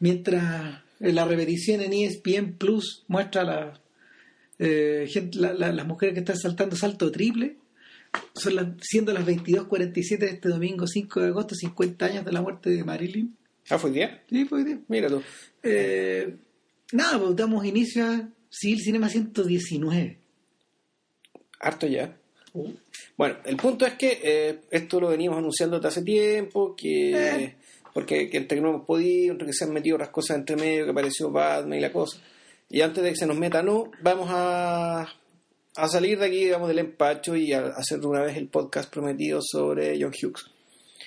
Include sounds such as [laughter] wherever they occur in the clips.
mientras la repetición en ESPN Plus muestra la, eh, gente, la- la- las mujeres que están saltando salto triple, son las, siendo las 22.47 de este domingo 5 de agosto, 50 años de la muerte de Marilyn. Ah, fue día. Sí, fue día. Mira tú. Eh, nada, pues damos inicio a Civil Cinema 119. Harto ya. Bueno, el punto es que eh, esto lo venimos anunciando desde hace tiempo, que Eh. Porque que entre que no hemos podido, entre que se han metido otras cosas entre medio, que apareció Batman y la cosa. Y antes de que se nos meta, no, vamos a, a salir de aquí, digamos, del empacho y a hacer de una vez el podcast prometido sobre John Hughes.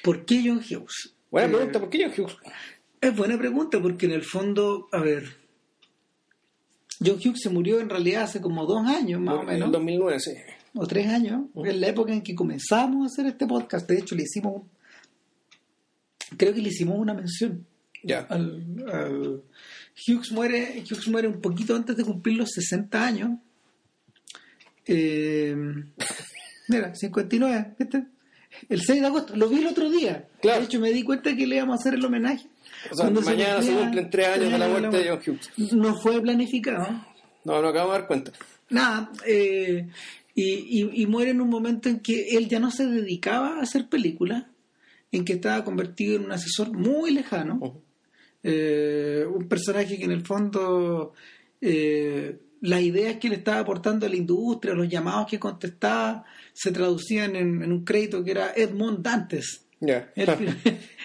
¿Por qué John Hughes? Buena Eh, pregunta, ¿por qué John Hughes? Es buena pregunta porque en el fondo, a ver, John Hughes se murió en realidad hace como dos años más o En menos, el 2009, sí. o tres años, en la época en que comenzamos a hacer este podcast. De hecho, le hicimos, creo que le hicimos una mención Ya. al, al- Hughes muere Hughes muere un poquito antes de cumplir los 60 años Eh, [laughs] mira 59 ¿viste? el 6 de agosto lo vi el otro día Claro. de hecho me di cuenta que le íbamos a hacer el homenaje O sea, Cuando mañana se cumplen tres años de la muerte de John Hughes. no fue planificado No, no acabamos de dar cuenta. nada eh, y, y- y muere en un momento en que él ya no se dedicaba a hacer películas en que estaba convertido en un asesor muy lejano eh, un personaje que en el fondo eh, las ideas que le estaba aportando a la industria, los llamados que contestaba, se traducían en, en un crédito que era Edmond Dantes. Fir-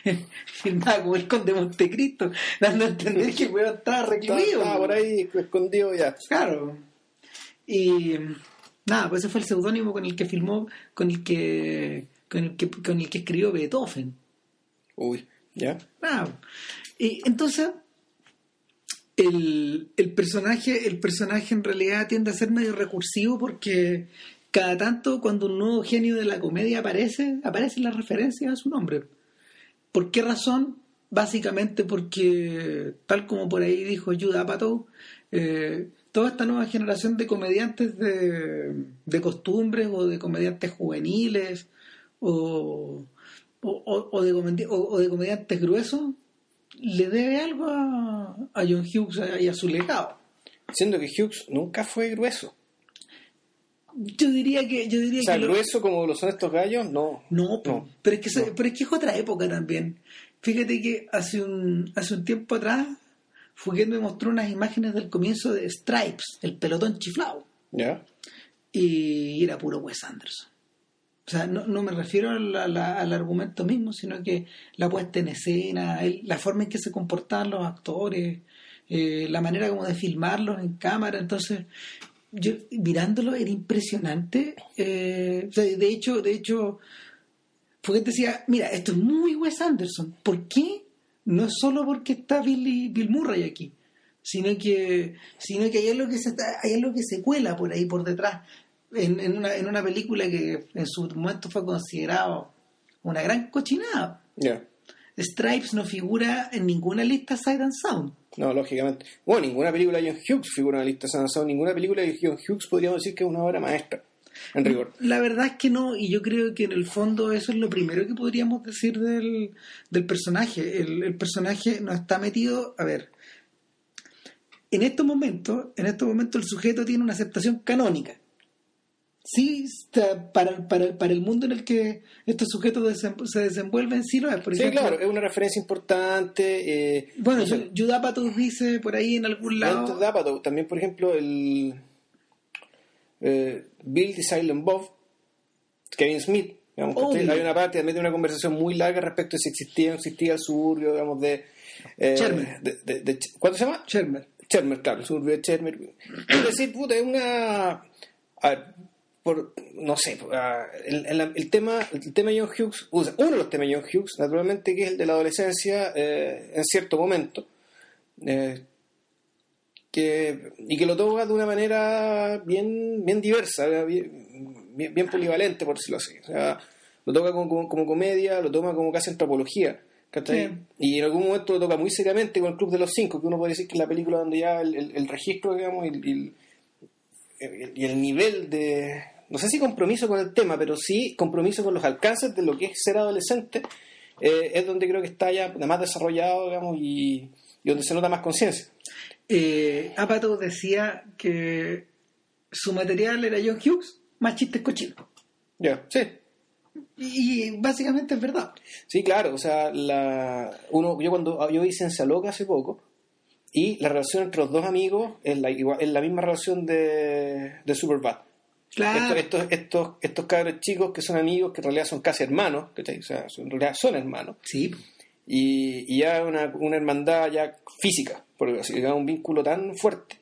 [laughs] firmaba como el conde de Montecristo, dando a entender que el weón Estaba, recluido. estaba por ahí escondido ya. Claro. Y nada, pues ese fue el seudónimo con el que filmó, con el que, con el que, con el que escribió Beethoven. Uy, ya. Ah, y entonces el, el personaje el personaje en realidad tiende a ser medio recursivo porque cada tanto cuando un nuevo genio de la comedia aparece aparecen las referencias a su nombre ¿por qué razón? básicamente porque tal como por ahí dijo Apatow eh, toda esta nueva generación de comediantes de, de costumbres o de comediantes juveniles o, o, o- de, comedi- o- de comediantes gruesos le debe algo a, a John Hughes y a su legado. Siendo que Hughes nunca fue grueso. Yo diría que yo diría O sea, que lo- grueso como lo son estos gallos, no. no, pero es que pero es que es otra época también. Fíjate que hace un hace un tiempo atrás Fouquet me mostró unas imágenes del comienzo de Stripes, el pelotón chiflado, ¿Ya? y era puro Wes Anderson. Sea, no, no me refiero al argumento mismo, sino que la puesta en escena, el- la forma en que se comportaban los actores, eh, la manera como de filmarlos en cámara. Entonces, yo mirándolo era impresionante. eh, o sea, de hecho, de hecho, Fouquet decía, mira, esto es muy Wes Anderson. ¿Por qué? No es solo porque está Billy, Bill Murray aquí, sino que, sino que hay algo que se hay algo que se cuela por ahí, por detrás, en, en una, en una película que en su momento fue considerado una gran cochinada. Ya. Stripes no figura en ninguna lista Sight and Sound. No, lógicamente. Bueno, ninguna película de John Hughes figura en la lista de San Anselmo. Ninguna película de John Hughes podríamos decir que es una obra maestra, en rigor. La verdad es que no, y yo creo que en el fondo eso es lo primero que podríamos decir del, del personaje. El, el personaje no está metido, a ver, en estos momentos, en estos momentos el sujeto tiene una aceptación canónica. Sí, para, para, para el mundo en el que estos sujetos se desenvuelven, sí lo es. Por Sí, ejemplo, claro, es una referencia importante. Eh, Bueno, no dice por ahí en algún Antes lado. también, por ejemplo, el eh, Bill the Silent Bob, Kevin Smith, digamos, hay una parte, también de una conversación muy larga respecto de si existía o no existía el suburbio, digamos, de... eh, Chermer. de, de- de- ¿Cuánto se llama? Shermer. Chermer, claro, el suburbio de Chermer. Es decir, puta, es una... a ver, por, no sé, ah, el, el- el tema, el tema de John Hughes, o sea, uno de los temas de John Hughes, naturalmente, que es el de la adolescencia eh, en cierto momento, eh, que, y que lo toca de una manera bien, bien diversa, bien, bien, bien polivalente, por decirlo así. O sea, lo toca como, como, como comedia, lo toma como casi antropología. Sí. Y en algún momento lo toca muy seriamente con el Club de los Cinco, que uno puede decir que es la película donde ya el, registro, digamos, el- y el nivel de, no sé si compromiso con el tema, pero sí compromiso con los alcances de lo que es ser adolescente, eh, es donde creo que está ya más desarrollado, digamos, y, y donde se nota más conciencia. Eh, decía que su material era John Hughes, más chistes cochinos. Ya, sí. Y, básicamente es verdad. Sí, claro, o sea, la, uno, yo cuando yo vi Ciencia Loca hace poco, y la relación entre los dos amigos es la, igual- es la misma relación de, de Superbad. Claro. Estos, estos, estos, estos cabros chicos que son amigos, que en realidad son casi hermanos, ¿cachai? O sea, en realidad son hermanos, Sí. y, y ya una, una hermandad ya física, porque así, digamos, un vínculo tan fuerte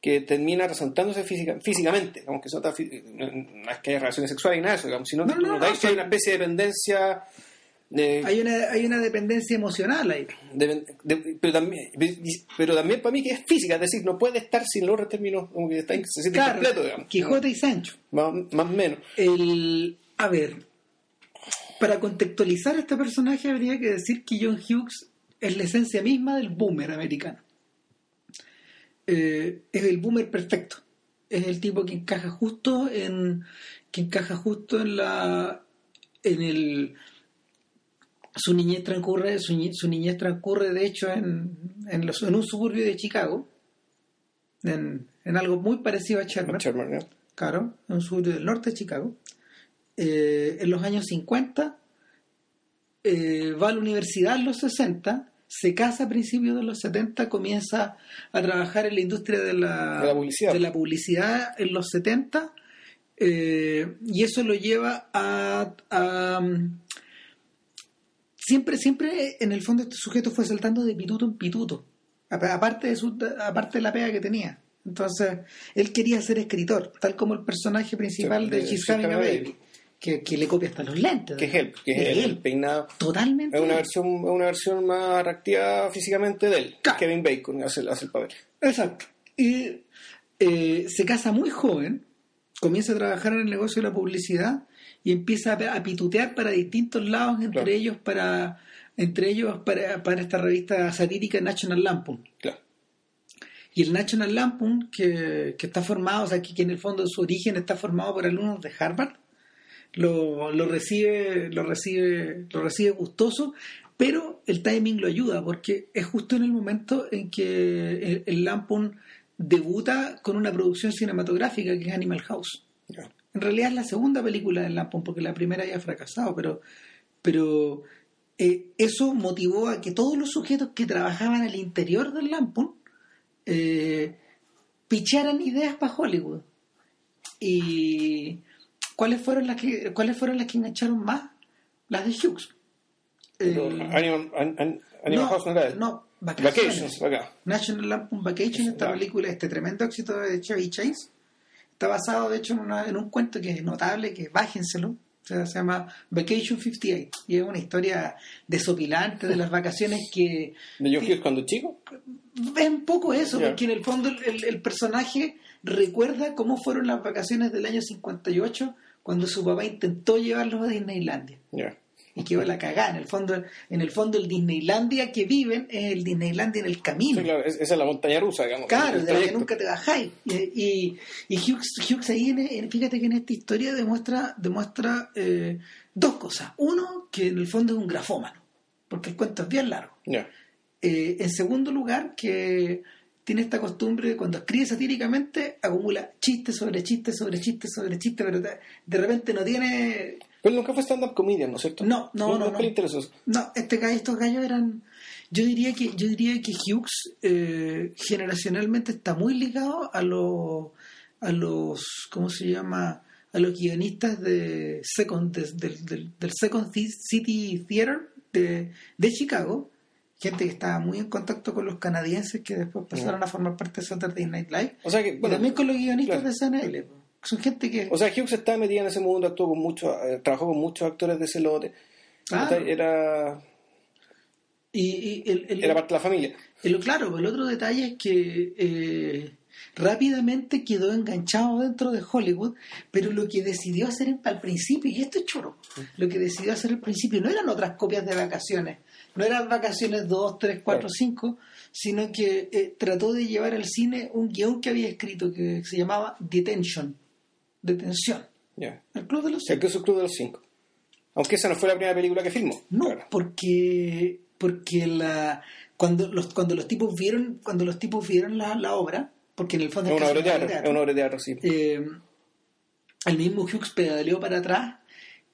que termina resaltándose física, físicamente, digamos que nota fí- no, no es que haya relaciones sexuales ni nada de eso, digamos, sino No, que tú no, notáis no, que hay una especie de dependencia Hay una, hay una dependencia emocional ahí. de- de- pero también pero también para mí que es física, es decir, no puede estar sin los términos, como que está, se siente Claro, incompleto, digamos. Quijote y Sancho. Más, más o menos. El, a ver, para contextualizar a este personaje habría que decir que John Hughes es la esencia misma del boomer americano. Eh, es el boomer perfecto. Es el tipo que encaja justo en que encaja justo en la en el su niñez transcurre su, su niñez transcurre de hecho en, en, los- en un suburbio de Chicago en, en algo muy parecido a Sherman Sherman, ¿no? Claro, en un suburbio del norte de Chicago. Eh, en los años 50 eh, va a la universidad en los 60, se casa a principios de los 70, comienza a trabajar en la industria de la, De la publicidad. de la publicidad en los 70 eh, y eso lo lleva a, a, um, siempre siempre en el fondo este sujeto fue saltando de pituto en pituto apa- aparte de su, aparte de la pega que tenía entonces él quería ser escritor tal como el personaje principal de de She's She's Having a Baby Baby. que, que le copia hasta los lentes Que es él, que es él, el peinado. totalmente Es una él. versión, es una versión más atractiva físicamente de él. Claro. Kevin Bacon hace, el- hace el papel. Exacto. Y eh, se casa muy joven, comienza a trabajar en el negocio de la publicidad y empieza a, pitutear para distintos lados, entre Claro. ellos para entre ellos para, para esta revista satírica National Lampoon. Claro. Y el National Lampoon, que, que está formado, o sea, que, que en el fondo su origen está formado por alumnos de Harvard, lo, lo recibe, lo recibe, lo recibe gustoso, pero el timing lo ayuda, porque es justo en el momento en que el, el Lampoon debuta con una producción cinematográfica que es Animal House. Ya. En realidad es la segunda película del Lampoon, porque la primera había fracasado, pero, pero eh, eso motivó a que todos los sujetos que trabajaban al interior del Lampoon eh, picharan ideas para Hollywood. ¿Y cuáles fueron las que cuáles fueron las que engancharon más? Las de Hughes. El- Animal, An- An- Animal no, House no Vacaciones. Vacations, acá. National Lampoon Vacation, esta película, este tremendo éxito de Chevy Chase, está basado de hecho en, una- en un cuento que es notable, que bájenselo, o sea, se llama Vacation 58, y es una historia desopilante de las vacaciones que De John. Hughes cuando chico. es un poco eso, porque en el fondo el, el- personaje recuerda cómo fueron las vacaciones del año 58 cuando su papá intentó llevarlos a Disneylandia. Y quedó la cagada. En el fondo, en el fondo el Disneylandia que viven es el Disneylandia en el camino. Sí, claro, es- esa es la montaña rusa, digamos. Claro, de la que nunca te bajáis. Y, y, Hughes, Hughes ahí, en- en- fíjate que en esta historia demuestra, demuestra eh, dos cosas. Uno, que en el fondo es un grafómano, porque el cuento es bien largo. Eh, en segundo lugar, que tiene esta costumbre de cuando escribe satíricamente, acumula chistes sobre chistes sobre chistes sobre chistes, pero de repente no tiene... Pero nunca fue stand-up comedian, ¿no es cierto? No, no, no, no. eso. No, este gallo, estos gallos eran. Yo diría que, yo diría que Hughes eh, generacionalmente está muy ligado a los a los ¿cómo se llama? a los guionistas de Second, de- del- del, del Second Ci- City Theater de, de Chicago, gente que estaba muy en contacto con los canadienses que después pasaron a formar parte de Saturday Night Live, O sea que, y también con los guionistas claro. de SNL. Son gente que... o sea, Hughes estaba metida en ese mundo, actuó con muchos, eh, trabajó con muchos actores de ese lote. Claro. Era, y, y el- el- era parte de la familia. Pero claro, el otro detalle es que eh, rápidamente quedó enganchado dentro de Hollywood, pero lo que decidió hacer al principio, y esto es choro, lo que decidió hacer al principio no eran otras copias de vacaciones, no eran vacaciones 2, 3, 4, Claro. 5, sino que eh, trató de llevar al cine un guion que había escrito que se llamaba Detention, detención, Ya. el Club de los es el Club de los Cinco. Aunque esa no fue la primera película que filmó. No, Claro. porque, porque la cuando los cuando los tipos vieron cuando los tipos vieron la, la obra porque en el fondo Es una obra de teatro, teatro, es una obra de teatro, sí. eh, el mismo Hughes pedaleó para atrás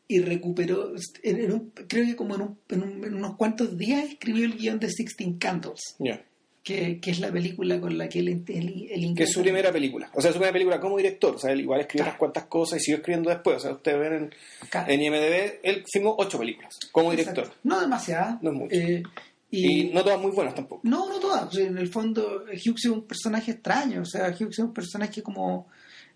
y recuperó, en- en un- creo que como en, un- en un- en unos cuantos días escribió el guion de Sixteen Candles, Ya. Que, que es la película con la que él, él, él Que es su primera película. O sea, su primera película como director. O sea, él igual escribió Claro. unas cuantas cosas y siguió escribiendo después. O sea, ustedes ven en, Claro. en IMDB, él filmó ocho películas como director. Exacto. No demasiada. No es mucho. Eh, Y, y, no todas muy buenas tampoco. no, no todas. O sea, En el fondo, Hughes es un personaje extraño. O sea, Hughes es un personaje como.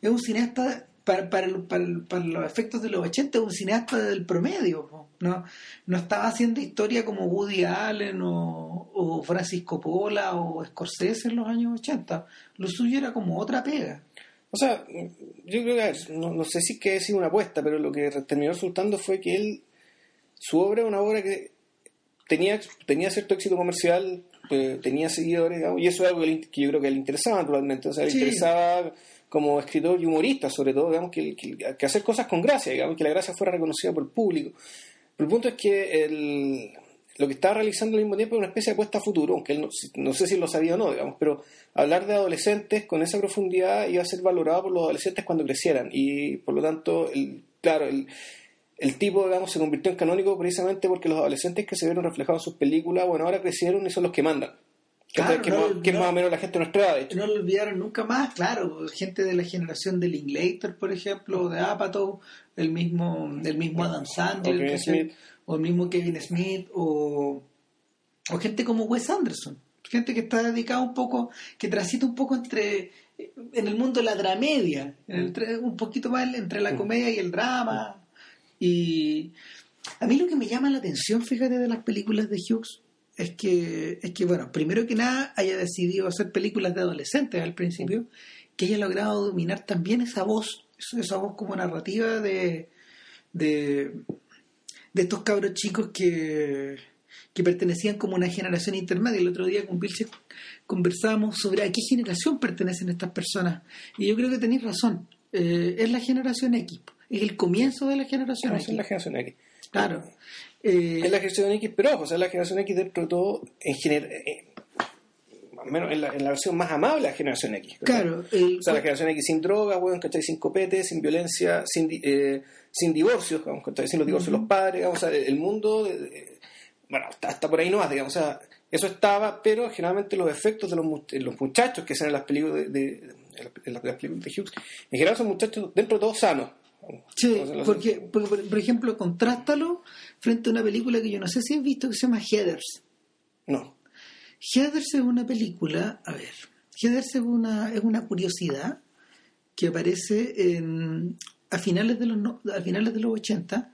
Es un cineasta. Para, para, para, para los efectos de los 80, es un cineasta del promedio. po. No, no estaba haciendo historia como Woody Allen o, o Francis Coppola o Scorsese en los años 80. Lo suyo era como otra pega. O sea, yo creo que, no, no sé si es que es una apuesta, pero lo que terminó resultando fue que él, su obra es una obra que tenía, tenía cierto éxito comercial, eh, tenía seguidores, digamos, y eso es algo que, le- que yo creo que le interesaba naturalmente. O sea, le Sí. interesaba como escritor y humorista, sobre todo, digamos, que, que- hacer cosas con gracia, digamos, que la gracia fuera reconocida por el público. Pero el punto es que el, lo que estaba realizando al mismo tiempo es una especie de apuesta a futuro, aunque él no, no sé si lo sabía o no, digamos, pero hablar de adolescentes con esa profundidad iba a ser valorado por los adolescentes cuando crecieran y por lo tanto, el, claro, el, el tipo, digamos, se convirtió en canónico precisamente porque los adolescentes que se vieron reflejados en sus películas, bueno, ahora crecieron y son los que mandan. Que, Claro, que, no, más, que es no. más o menos la gente nuestra edad, de hecho. No lo olvidaron nunca más, claro. Gente de la generación de Linklater, por ejemplo, de Apatow, el mismo, el mismo Adam Sandler, O el mismo Kevin Smith, o, o gente como Wes Anderson. Gente que está dedicada un poco, que transita un poco entre, en el mundo de la dramedia, en el tra- un poquito más entre la comedia y el drama. Y a mí lo que me llama la atención, fíjate, de las películas de Hughes, es que, es que, bueno, primero que nada haya decidido hacer películas de adolescentes al principio, que haya logrado dominar también esa voz, esa voz como narrativa de, de, de estos cabros chicos que, que pertenecían como una generación intermedia. El otro día con Vilche conversábamos sobre a qué generación pertenecen estas personas. Y yo creo que tenéis razón. Eh, es la generación X. Es el comienzo de la generación X. es la generación X. Claro. Eh, Es la generación X, pero ojo, o sea, la generación X dentro de todo, en general, al menos en la, en la versión más amable de la generación X. claro. el- O sea, la generación X sin drogas, weón, ¿cachai? Sin copete, sin violencia, sin, eh, sin divorcios, ¿cachai? Sin los divorcios de los padres, digamos, o sea, el mundo, bueno, hasta, hasta por ahí no más, digamos, o sea, eso estaba, pero generalmente los efectos de los, los muchachos que salen en las películas de, de- de las- películas de Hughes, en general son muchachos dentro de todo sanos. Sí, porque, porque, por, por ejemplo, contrástalo frente a una película que yo no sé si has visto que se llama Heathers. No, Heathers es una película, a ver, Heathers es una, es una curiosidad que aparece en, a, finales de los, a finales de los 80.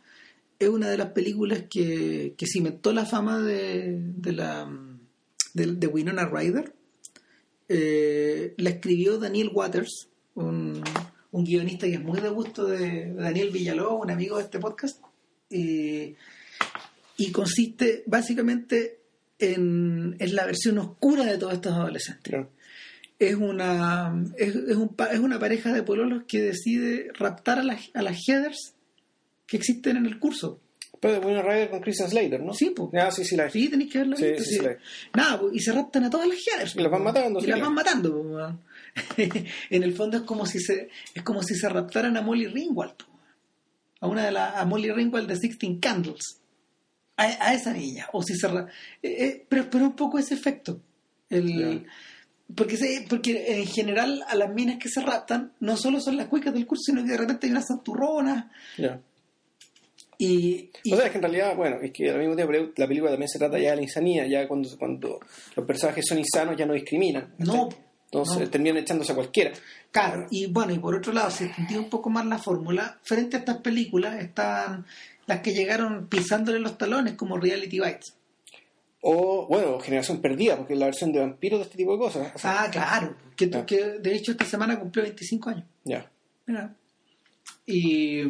Es una de las películas que, que cimentó la fama de, de, la, de, de Winona Ryder. Eh, la escribió Daniel Waters, un, un guionista que es muy de gusto de Daniel Villalobos, un amigo de este podcast. Y, y consiste básicamente en, en la versión oscura de todos estos adolescentes. claro. Es una, es, es un es una pareja de pololos que decide raptar a las, a las headers que existen en el curso. Pero de Ryder con Christian Slater, ¿no? Sí, po. Ah, sí, sí, la Sí, tenéis que verla. Sí, sí, sí, Nada, y se raptan a todas las headers. Y las van matando, Y las van matando. weón. [laughs] en el fondo es como si se es como si se raptaran a Molly Ringwald. po. A una de las a Molly Ringwald de Sixteen Candles. A, a esa niña. O si se eh, eh, pero, pero un poco ese efecto. El, porque, se- porque en general a las minas que se raptan no solo son las cuicas del curso, sino que de repente hay unas santurronas. Ya. Y, y- O sea, es que en realidad, bueno, es que al mismo tiempo la película también se trata ya de la insanía, ya cuando, cuando los personajes son insanos ya no discriminan. No, Entonces no. terminan echándose a cualquiera. Claro, y bueno, y por otro lado, se extendió un poco más la fórmula. Frente a estas películas están las que llegaron pisándole los talones como Reality Bites. O, bueno, Generación Perdida, porque es la versión de vampiros de este tipo de cosas. O sea, Ah, claro, que, que de hecho esta semana cumplió 25 años. Ya. Mira. Y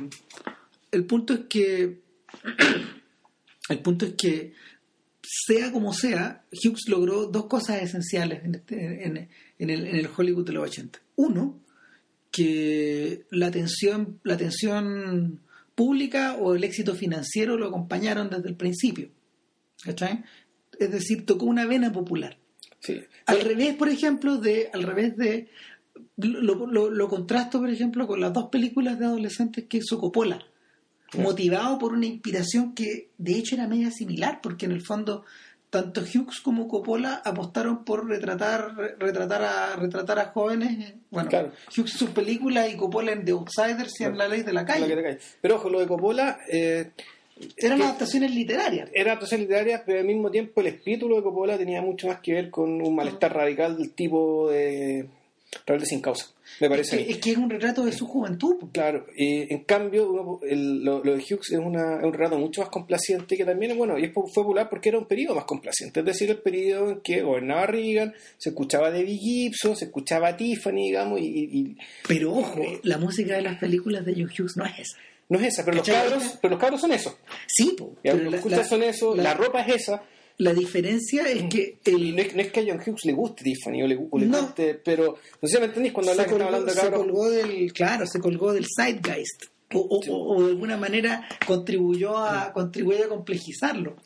el punto es que [clears throat] el punto es que sea como sea, Hughes logró dos cosas esenciales en, este- en- en el, en el Hollywood de los 80. Uno, que la atención, la atención pública o el éxito financiero lo acompañaron desde el principio. ¿Cachai? es decir, tocó una vena popular. Sí. Al revés, por ejemplo, de, al revés de, lo, lo, lo contrasto, por ejemplo, con las dos películas de adolescentes que hizo Coppola, motivado por una inspiración que de hecho era media similar, porque en el fondo tanto Hughes como Coppola apostaron por retratar retratar a retratar a jóvenes bueno Claro. Hughes sus películas y Coppola en The Outsiders y en La Ley de la Calle. Pero ojo, lo de Coppola eh, eran adaptaciones literarias era adaptación literaria, pero al mismo tiempo el espíritu de Coppola tenía mucho más que ver con un malestar radical del tipo de Rebelde sin causa, me es parece. a que, es que es un retrato de su juventud. Claro, y en cambio el- lo, lo de Hughes es, una, es un relato mucho más complaciente que también, bueno, y es fue popular porque era un periodo más complaciente, es decir, el periodo en que gobernaba Reagan, se escuchaba Debbie Gibson, se escuchaba a Tiffany, digamos, y, y- pero ojo la música de las películas de John Hughes no es esa no es esa, pero los, cabros, pero los cabros son eso, sí po, pero los la, escuchas la- son eso, la, la- ropa es esa, la diferencia es que y el, no es, no es que a John Hughes le guste Tiffany o le, o le No. guste, pero no sé si me entendís cuando estaba colgó, hablando se colgó del claro se colgó del zeitgeist o, o- de alguna manera contribuyó a contribuyó a complejizarlo.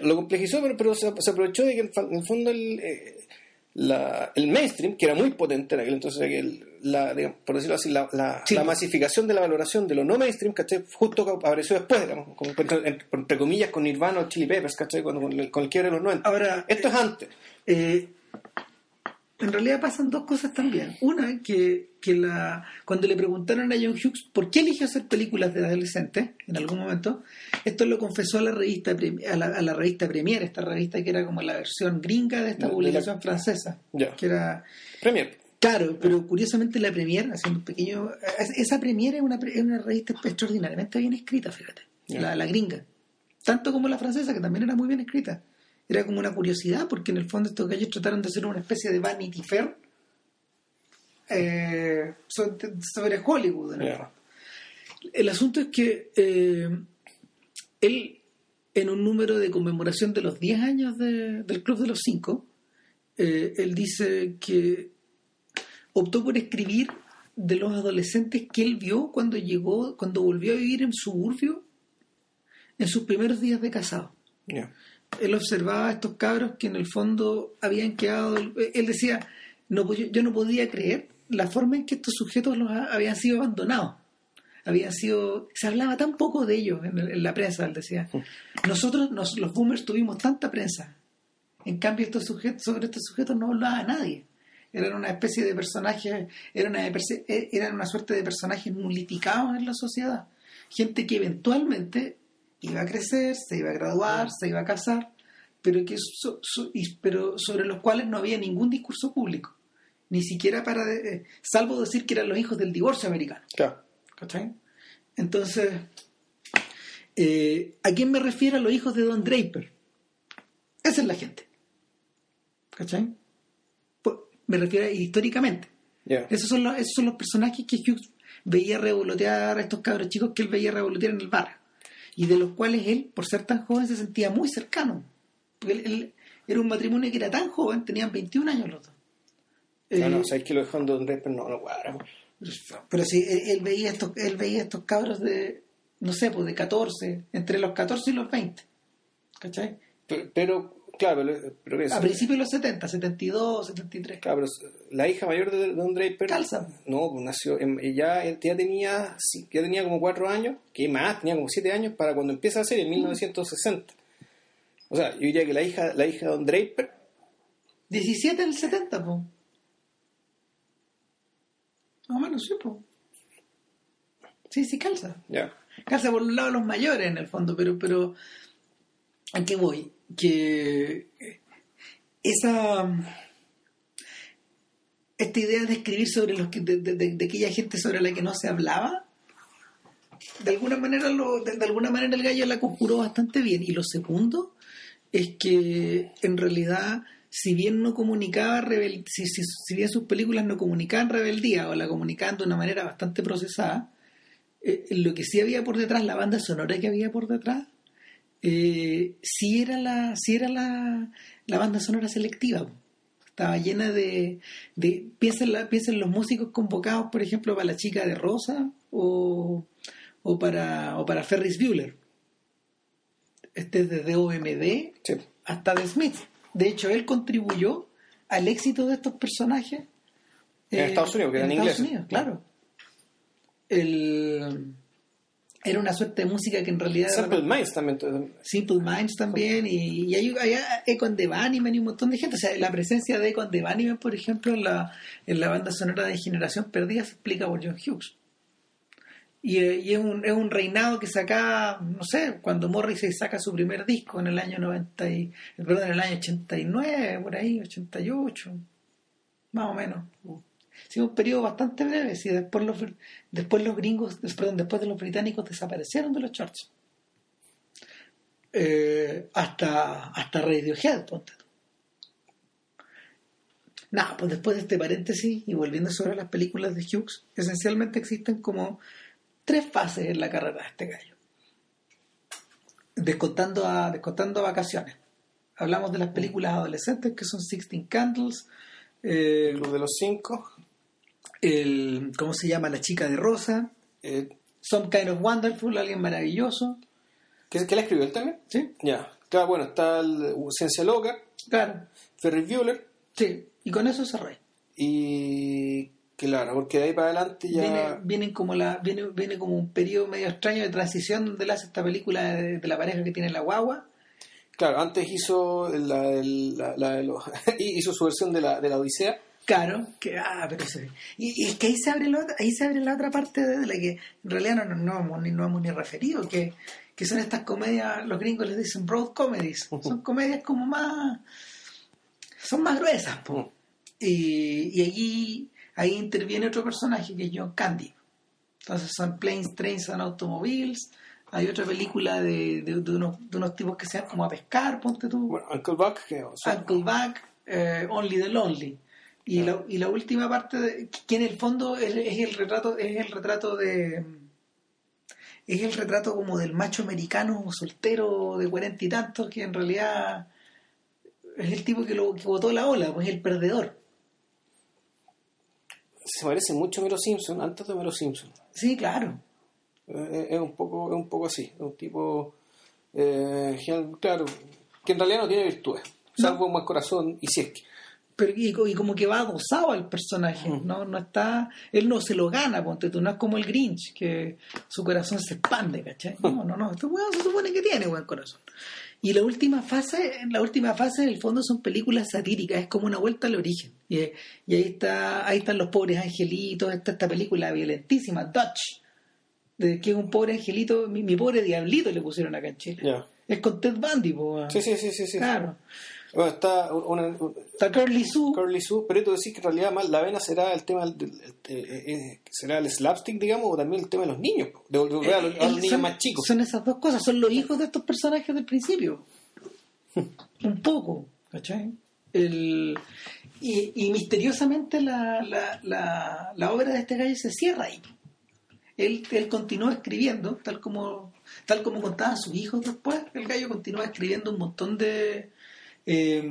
Lo complejizó, pero, pero se, se aprovechó de que en el fondo el, eh, la- el mainstream, que era muy potente en aquel entonces, el- la, digamos, por decirlo así, la, la- Sí. la masificación de la valoración de lo no mainstream, ¿cachai? Justo apareció después, digamos, como entre, comillas, con Nirvana o Chili Peppers, ¿cachai? Cuando, con, el, con el quiebre de los 90. ahora Esto es antes. eh, en realidad pasan dos cosas también una que, que la cuando le preguntaron a John Hughes por qué eligió hacer películas de adolescentes en algún momento esto lo confesó a la revista a la, a la revista Premiere esta revista que era como la versión gringa de esta De- de la- publicación francesa Ya. que era Premier. Claro, pero curiosamente la Premier, haciendo un pequeño... Esa Premier es una, es una revista extraordinariamente bien escrita, fíjate, la, la gringa. Tanto como la francesa, que también era muy bien escrita. Era como una curiosidad, porque en el fondo estos gallos trataron de hacer una especie de Vanity Fair eh, sobre, sobre Hollywood. Ya. El asunto es que eh, él, en un número de conmemoración de los 10 años de- del Club de los Cinco, eh, él dice que optó por escribir de los adolescentes que él vio cuando llegó, cuando volvió a vivir en suburbio en sus primeros días de casado. Él observaba a estos cabros que en el fondo habían quedado. Él decía: no, yo no podía creer la forma en que estos sujetos los ha- habían sido abandonados. Habían sido. Se hablaba tan poco de ellos en, el- en la prensa, él decía. Nosotros, nos- los boomers, tuvimos tanta prensa. En cambio, estos sujetos, sobre estos sujetos no hablaba nadie. Eran una especie de personajes, eran una, eran una suerte de personajes nulificados en la sociedad. Gente que eventualmente iba a crecer, se iba a graduar, se iba a casar, pero, que so- so- y- pero sobre los cuales no había ningún discurso público. Ni siquiera para, de- eh, salvo decir que eran los hijos del divorcio americano. Claro. ¿Cachai? Entonces, eh, ¿a quién me refiero a los hijos de Don Draper? Esa es la gente. ¿Cachai? Pues, me refiero a históricamente. Esos son, los, esos son los personajes que Hughes veía revolotear a estos cabros chicos que él veía revolotear en el barrio. Y de los cuales él, por ser tan joven, se sentía muy cercano. Porque él, él- era un matrimonio que era tan joven, tenían 21 años los dos. No, Eh, no, sabes que lo dejó en Don Draper, no, no cuadra. pero sí, él, él veía estos, él veía estos cabros de, no sé, pues de 14, entre los 14 y los 20. ¿Cachai? Pero, pero, claro, pero, eso- A principios de los 70, 72, 73. Claro, pero la hija mayor de Don Draper. Calza. No, pues nació. Ya, ya tenía ya tenía como cuatro años, que más, tenía como siete años para cuando empieza la serie, en 1960. O sea, yo diría que la hija, la hija de Don Draper, 17 del 70, pues. Más o menos, sí, pues. Sí, sí, calza. ya. Calza por un lado los mayores en el fondo, pero, pero ¿a qué voy? Que esa esta idea de escribir sobre los que, de, de- aquella gente sobre la que no se hablaba, de alguna manera lo, de, alguna manera el gallo la conjuró bastante bien. Y lo segundo es que en realidad, si bien no comunicaba si, si, si bien sus películas no comunicaban rebeldía o la comunicaban de una manera bastante procesada, eh, lo que sí había por detrás, la banda sonora que había por detrás, eh, sí era la, sí era la, la banda sonora selectiva. po. Estaba llena de, de piensa, en en los músicos convocados, por ejemplo, para la chica de Rosa o, o para o para Ferris Bueller. Este es desde OMD Sí. hasta The Smith. De hecho, él contribuyó al éxito de estos personajes. En eh, Estados Unidos, que eran Estados ingleses. Unidos, claro. El- era una suerte de música que en realidad... Simple Minds también. Simple Minds también, y, y hay, hay Econ de Bunnyman y un montón de gente. O sea, la presencia de Econ de Bunnyman, por ejemplo, en la, en la banda sonora de Generación Perdida se explica por John Hughes. Y, eh, y es, un, es un reinado que saca, no sé, cuando Morrissey saca su primer disco en el año 90 y, perdón, en el año 89, por ahí, 88, más o menos. Sí, un periodo bastante breve, sí, después los, después los gringos, perdón, después de los británicos desaparecieron de los charts. Eh, hasta, hasta Radiohead, ponte. Nada, pues después de este paréntesis y volviendo sobre las películas de Hughes, esencialmente existen como tres fases en la carrera de este gallo. Descontando a, descontando a vacaciones. Hablamos de las películas adolescentes que son Sixteen Candles, eh, Club de los Cinco. El, ¿cómo se llama? La chica de rosa, Eh, Some Kind of Wonderful, alguien maravilloso, ¿qué, qué la escribió él también? ¿sí? Ya. Claro, bueno, está el, uh, Ciencia Loca, Claro, Ferris Bueller sí, y con eso cerré. y... Claro, porque de ahí para adelante ya... Viene, vienen como la, viene, viene como un periodo medio extraño de transición donde él hace esta película de, de la pareja que tiene la guagua. Claro, antes hizo la, la- la [laughs] hizo su versión de la, de la Odisea. Claro, que ah, pero se y, y es que ahí se abre la otra, ahí se abre la otra parte de la que en realidad no, no, hemos ni no hemos ni referido, que, que son estas comedias, los gringos les dicen broad comedies, son comedias como más son más gruesas, po. y, y allí ahí interviene otro personaje que es John Candy. Entonces son Planes, Trains and Automobiles. Hay otra película de, de, de unos, de unos tipos que se van como a pescar, ponte tú. Bueno, Uncle Buck, que Uncle Buck, eh, Only the Lonely. Y, la, y la última parte, de, que en el fondo es, es el retrato es el retrato de es el retrato como del macho americano soltero de cuarenta y tantos que en realidad es el tipo que lo que botó la ola, pues el perdedor. se parece mucho a Mero Simpson, antes de Mero Simpson. Sí, claro. Eh, es un poco es un poco así, es un tipo eh, claro, que en realidad no tiene virtudes, salvo un buen corazón y si es que Pero y, co- y como que va adosado al personaje, no no está, él no se lo gana, ponte tú, no es como el Grinch, que su corazón se expande, ¿cachai? No, no, no, este weón se supone que tiene buen corazón. Y la última fase, la última fase en el fondo son películas satíricas, es como una vuelta al origen. Y, y ahí está, ahí están los pobres angelitos, está esta película violentísima, Dutch, de que es un pobre angelito, mi, mi pobre diablito le pusieron acá en Chile. ya. Es con Ted Bundy, weón. Sí, sí, sí, sí, sí. Claro. Bueno, está una, una- Está Curly Sue. Curly Sue, pero tú decís que en realidad más la vena será el tema del, del- eh, eh, será el slapstick, digamos, o también el tema de los niños, de volver a los, a los Eh, niños son- más chicos. Son esas dos cosas, son los hijos de estos personajes del principio. [laughs] Un poco, ¿cachai? El, y, y misteriosamente la, la, la, la obra de este gallo se cierra ahí. Él, él continúa escribiendo, tal como, tal como contaban sus hijos después. El gallo continúa escribiendo un montón de. Eh,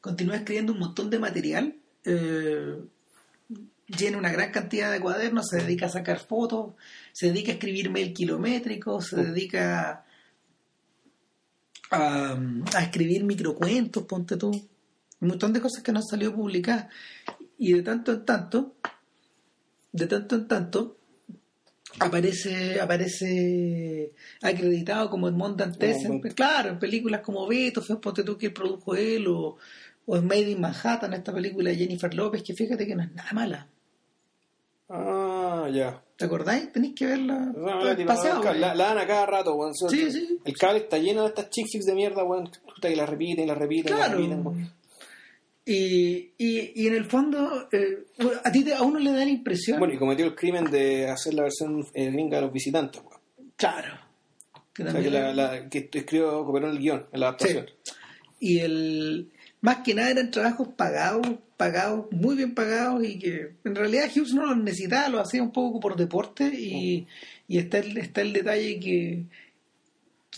continúa escribiendo un montón de material. eh, llena una gran cantidad de cuadernos, se dedica a sacar fotos, se dedica a escribir mail kilométricos, se dedica a, a escribir microcuentos, ponte tú, un montón de cosas que no han salido publicadas. Y de tanto en tanto, de tanto en tanto, aparece aparece acreditado como Edmond Dantes, en- claro, en películas como Beethoven, ponte tú que produjo él, o, o en Made in Manhattan, esta película de Jennifer López, que fíjate que no es nada mala. Ah, ya. ¿Te acordáis? Tenéis que verla. No, la, el pasado, la, güey. la dan a cada rato, Sí, sí. El cable está lleno de estas chick flicks de mierda. Puta, que la repiten, la repiten, Claro. la repiten. weón. Y, y, y en el fondo, eh, a ti te- a uno le da la impresión. Bueno, y cometió el crimen de hacer la versión eh, gringa de los visitantes, claro. Que O sea, que, la, la- que escribió, cooperó en el guion, en la adaptación. Y el más que nada eran trabajos pagados, pagados, muy bien pagados y que en realidad Hughes no los necesitaba, lo hacía un poco por deporte y, y está, el, está el detalle que,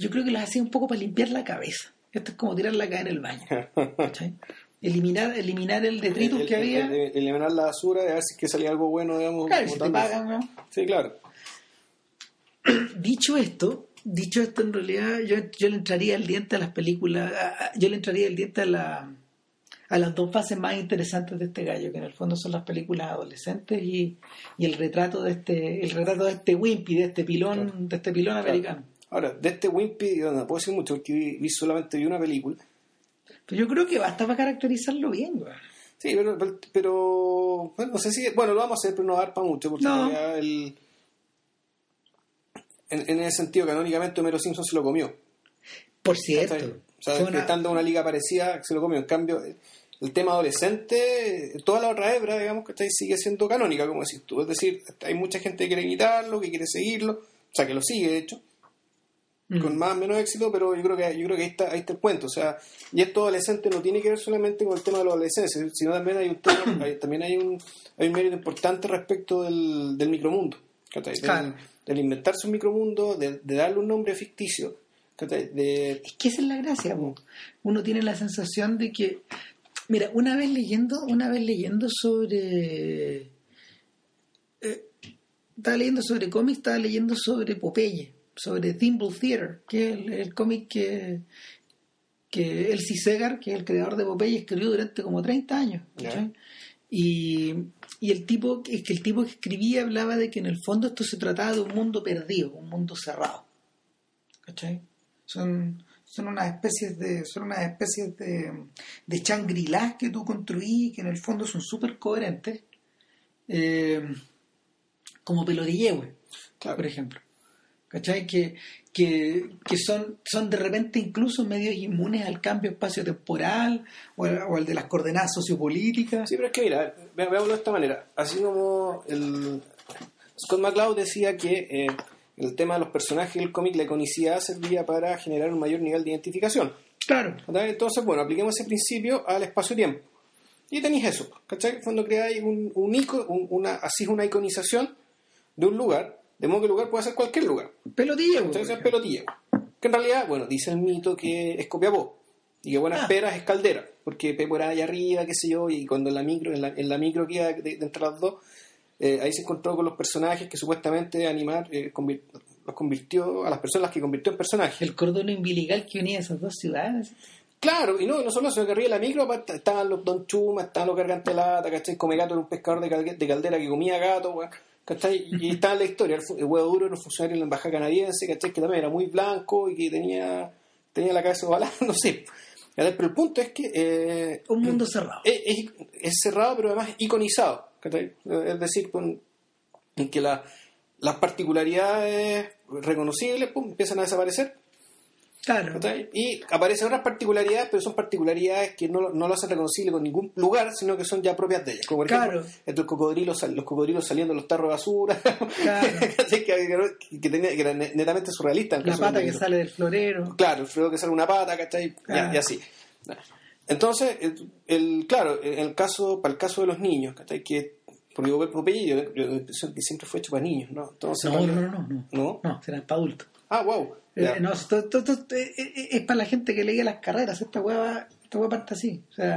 yo creo que los hacía un poco para limpiar la cabeza. Esto es como tirar la caja en el baño. [laughs] ¿cachai? Eliminar, eliminar el detritus El- que había. el- el- eliminar la basura y a ver si es que salía algo bueno, digamos. claro, si te pagan, ¿no? Sí, claro. Dicho esto, dicho esto, en realidad yo, yo le entraría el diente a las películas, a- a- yo le entraría el diente a, la, a las dos fases más interesantes de este gallo, que en el fondo son las películas adolescentes y, y el retrato de este, el retrato de este Wimpy, de este pilón, de este pilón americano. Ahora, de este Wimpy, yo no puedo decir mucho porque vi, vi solamente vi una película. Pero yo creo que basta para caracterizarlo bien, güey. Sí, pero, pero, bueno, no sé si, bueno, lo vamos a hacer, pero no va a dar para mucho, porque No. el, en, en ese sentido, canónicamente Homero Simpson se lo comió. Por cierto. O sea, una- estando en una liga parecida, se lo comió. En cambio, el, el tema adolescente, toda la otra hebra, digamos, que sigue siendo canónica, como decís tú. Es decir, hay mucha gente que quiere imitarlo, que quiere seguirlo, o sea, que lo sigue, de hecho. Mm. con más o menos éxito, pero yo creo que yo creo que ahí está, ahí está el cuento. O sea, y esto adolescente no tiene que ver solamente con el tema de la adolescencia, sino también hay un tema, [clears throat] hay- también hay un, hay un mérito importante respecto del, del micromundo. Del, del inventarse un micromundo, de, de darle un nombre ficticio, de Es que esa es la gracia, po. uno tiene la sensación de que, mira, una vez leyendo, una vez leyendo sobre, eh, estaba leyendo sobre cómics, estaba leyendo sobre Popeye, sobre Thimble Theater, que es el, el cómic que que Elsie Segar, que es el creador de Popeye, escribió durante como 30 años. ¿cachai? Y, y el tipo, es que el tipo que escribía hablaba de que en el fondo esto se trataba de un mundo perdido, un mundo cerrado. ¿cachai? Son, son unas especies de, son unas especies de, de Shangri-La que tú construís que en el fondo son súper coherentes, eh, como Pelotillehue, Claro. por ejemplo. ¿Cachai? Que, que, que son, son de repente incluso medios inmunes al cambio espacio-temporal o, o al de las coordenadas sociopolíticas. Sí, pero es que mira, ve- veámoslo de esta manera. Así como el Scott McCloud decía que eh, el tema de los personajes del cómic, la iconicidad servía para generar un mayor nivel de identificación. Claro. Entonces, bueno, apliquemos ese principio al espacio-tiempo. Y tenéis eso, ¿cachai? Cuando creáis un, un ico- un- una, así una iconización de un lugar, de modo que el lugar puede ser cualquier lugar. Pelotillehue. por Entonces es pelotilla. Que en realidad, bueno, dice el mito que es Copiapó. Y que Buenas Ah. Peras es Caldera. Porque Pepo era allá arriba, qué sé yo, y cuando en la micro, en la, en la micro que iba de, de entre las dos, eh, ahí se encontró con los personajes que supuestamente animar eh, los convirtió a las personas que convirtió en personajes. El cordón umbilical que unía esas dos ciudades. Claro, y no, y no solo eso, que arriba de la micro aparte, estaban los Don Chuma, estaban los Garganta Lata, ¿cachai? Come Gato era un pescador de caldera que comía gato, weón, ¿cachai? Y estaba en la historia, el, huevo duro era un funcionario en la embajada canadiense, ¿cachai? Que también era muy blanco y que tenía, tenía la cabeza ovalada, [laughs] no sé. ¿cachai? Pero el punto es que eh, Un mundo cerrado. es, es- es cerrado, pero además iconizado, ¿cachai? Es decir, con, en que la- las particularidades reconocibles pum, empiezan a desaparecer. Claro. Y aparecen otras particularidades, pero son particularidades que no, no lo hacen reconocible con ningún lugar, sino que son ya propias de ellas. Como por Claro. ejemplo, estos cocodrilos, los cocodrilos saliendo de los tarros de basura, [laughs] que, que, que tenía- que era ne- netamente surrealista. en La pata que sale del florero. Claro, el frío que sale una pata, ¿cachai? Y- Claro. Y, así. Entonces, el, el- claro, el caso, para el caso de los niños, ¿cachai? Que, porque Popeye yo, yo impresión que siempre fue hecho para niños, ¿no? Entonces, No, no, no, no, no. ¿No? No, será para adultos. Ah, wow. Eh, no, esto, esto- esto- es para la gente que leía las carreras. Esta hueá, esta hueá parte así. O sea,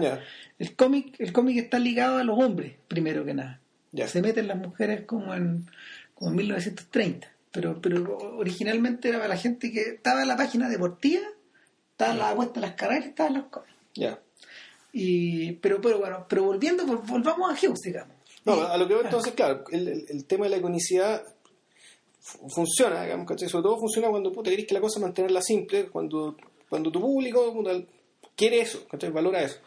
el cómic, el cómic está ligado a los hombres, primero que nada. Ya. Se meten las mujeres como en, como en 1930. Pero, pero originalmente era para la gente que estaba en la página deportiva, estaba en la apuesta de las carreras y estaba en los cómics. Ya. Y, pero, pero bueno, pero volviendo, vol- volvamos a Hughes, digamos. No, a lo que veo entonces, claro, el, el- el tema de la iconicidad funciona, digamos, ¿cachai? Sobre todo funciona cuando puta, querés que la cosa mantenerla simple, cuando, cuando tu público quiere eso, ¿cachai? Valora eso.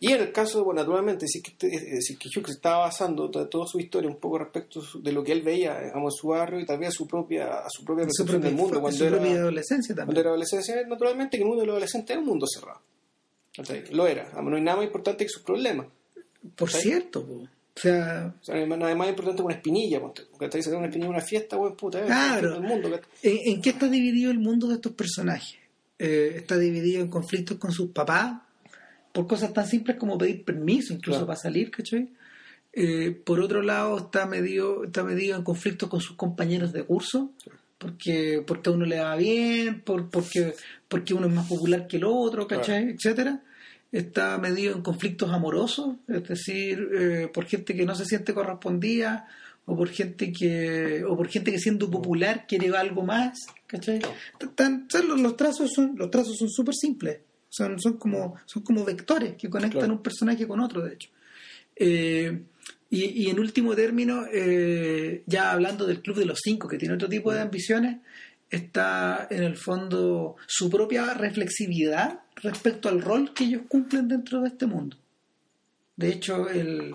Y en el caso, bueno, naturalmente, si es que, este- eh, si es que Hughes estaba basando toda, toda su historia un poco respecto su- de lo que él veía, digamos, en su barrio y tal vez a su propia, a su propia su percepción propia, del mundo cuando su era, propia adolescencia cuando también. era adolescencia, naturalmente que el mundo de los adolescentes era un mundo cerrado. ¿cachai? Lo era. No hay nada más importante que sus problemas. Por ¿cachai? cierto, po. O sea, O sea, nada más importante una espinilla, ponte. ¿cachai? Sacar una espinilla en una fiesta, weón, puta, eh, Claro. el mundo, ¿cachai? ¿En, en qué está dividido el mundo de estos personajes? Eh, está dividido en conflictos con sus papás, por cosas tan simples como pedir permiso, incluso Claro. para salir, ¿cachai? Eh, por otro lado, está medido, está medido en conflictos con sus compañeros de curso, porque, porque a uno le va bien, por, porque, porque uno es más popular que el otro, ¿cachai? Etcétera. Está medido en conflictos amorosos, es decir, eh, por gente que no se siente correspondida o por gente que o por gente que siendo popular quiere algo más ¿cachai? Tan- tan- los, los trazos son los trazos son súper simples son son como son como vectores que conectan Claro. un personaje con otro de hecho Eh, y, y en último término eh, ya hablando del club de los cinco que tiene otro tipo de ambiciones está en el fondo su propia reflexividad respecto al rol que ellos cumplen dentro de este mundo de hecho el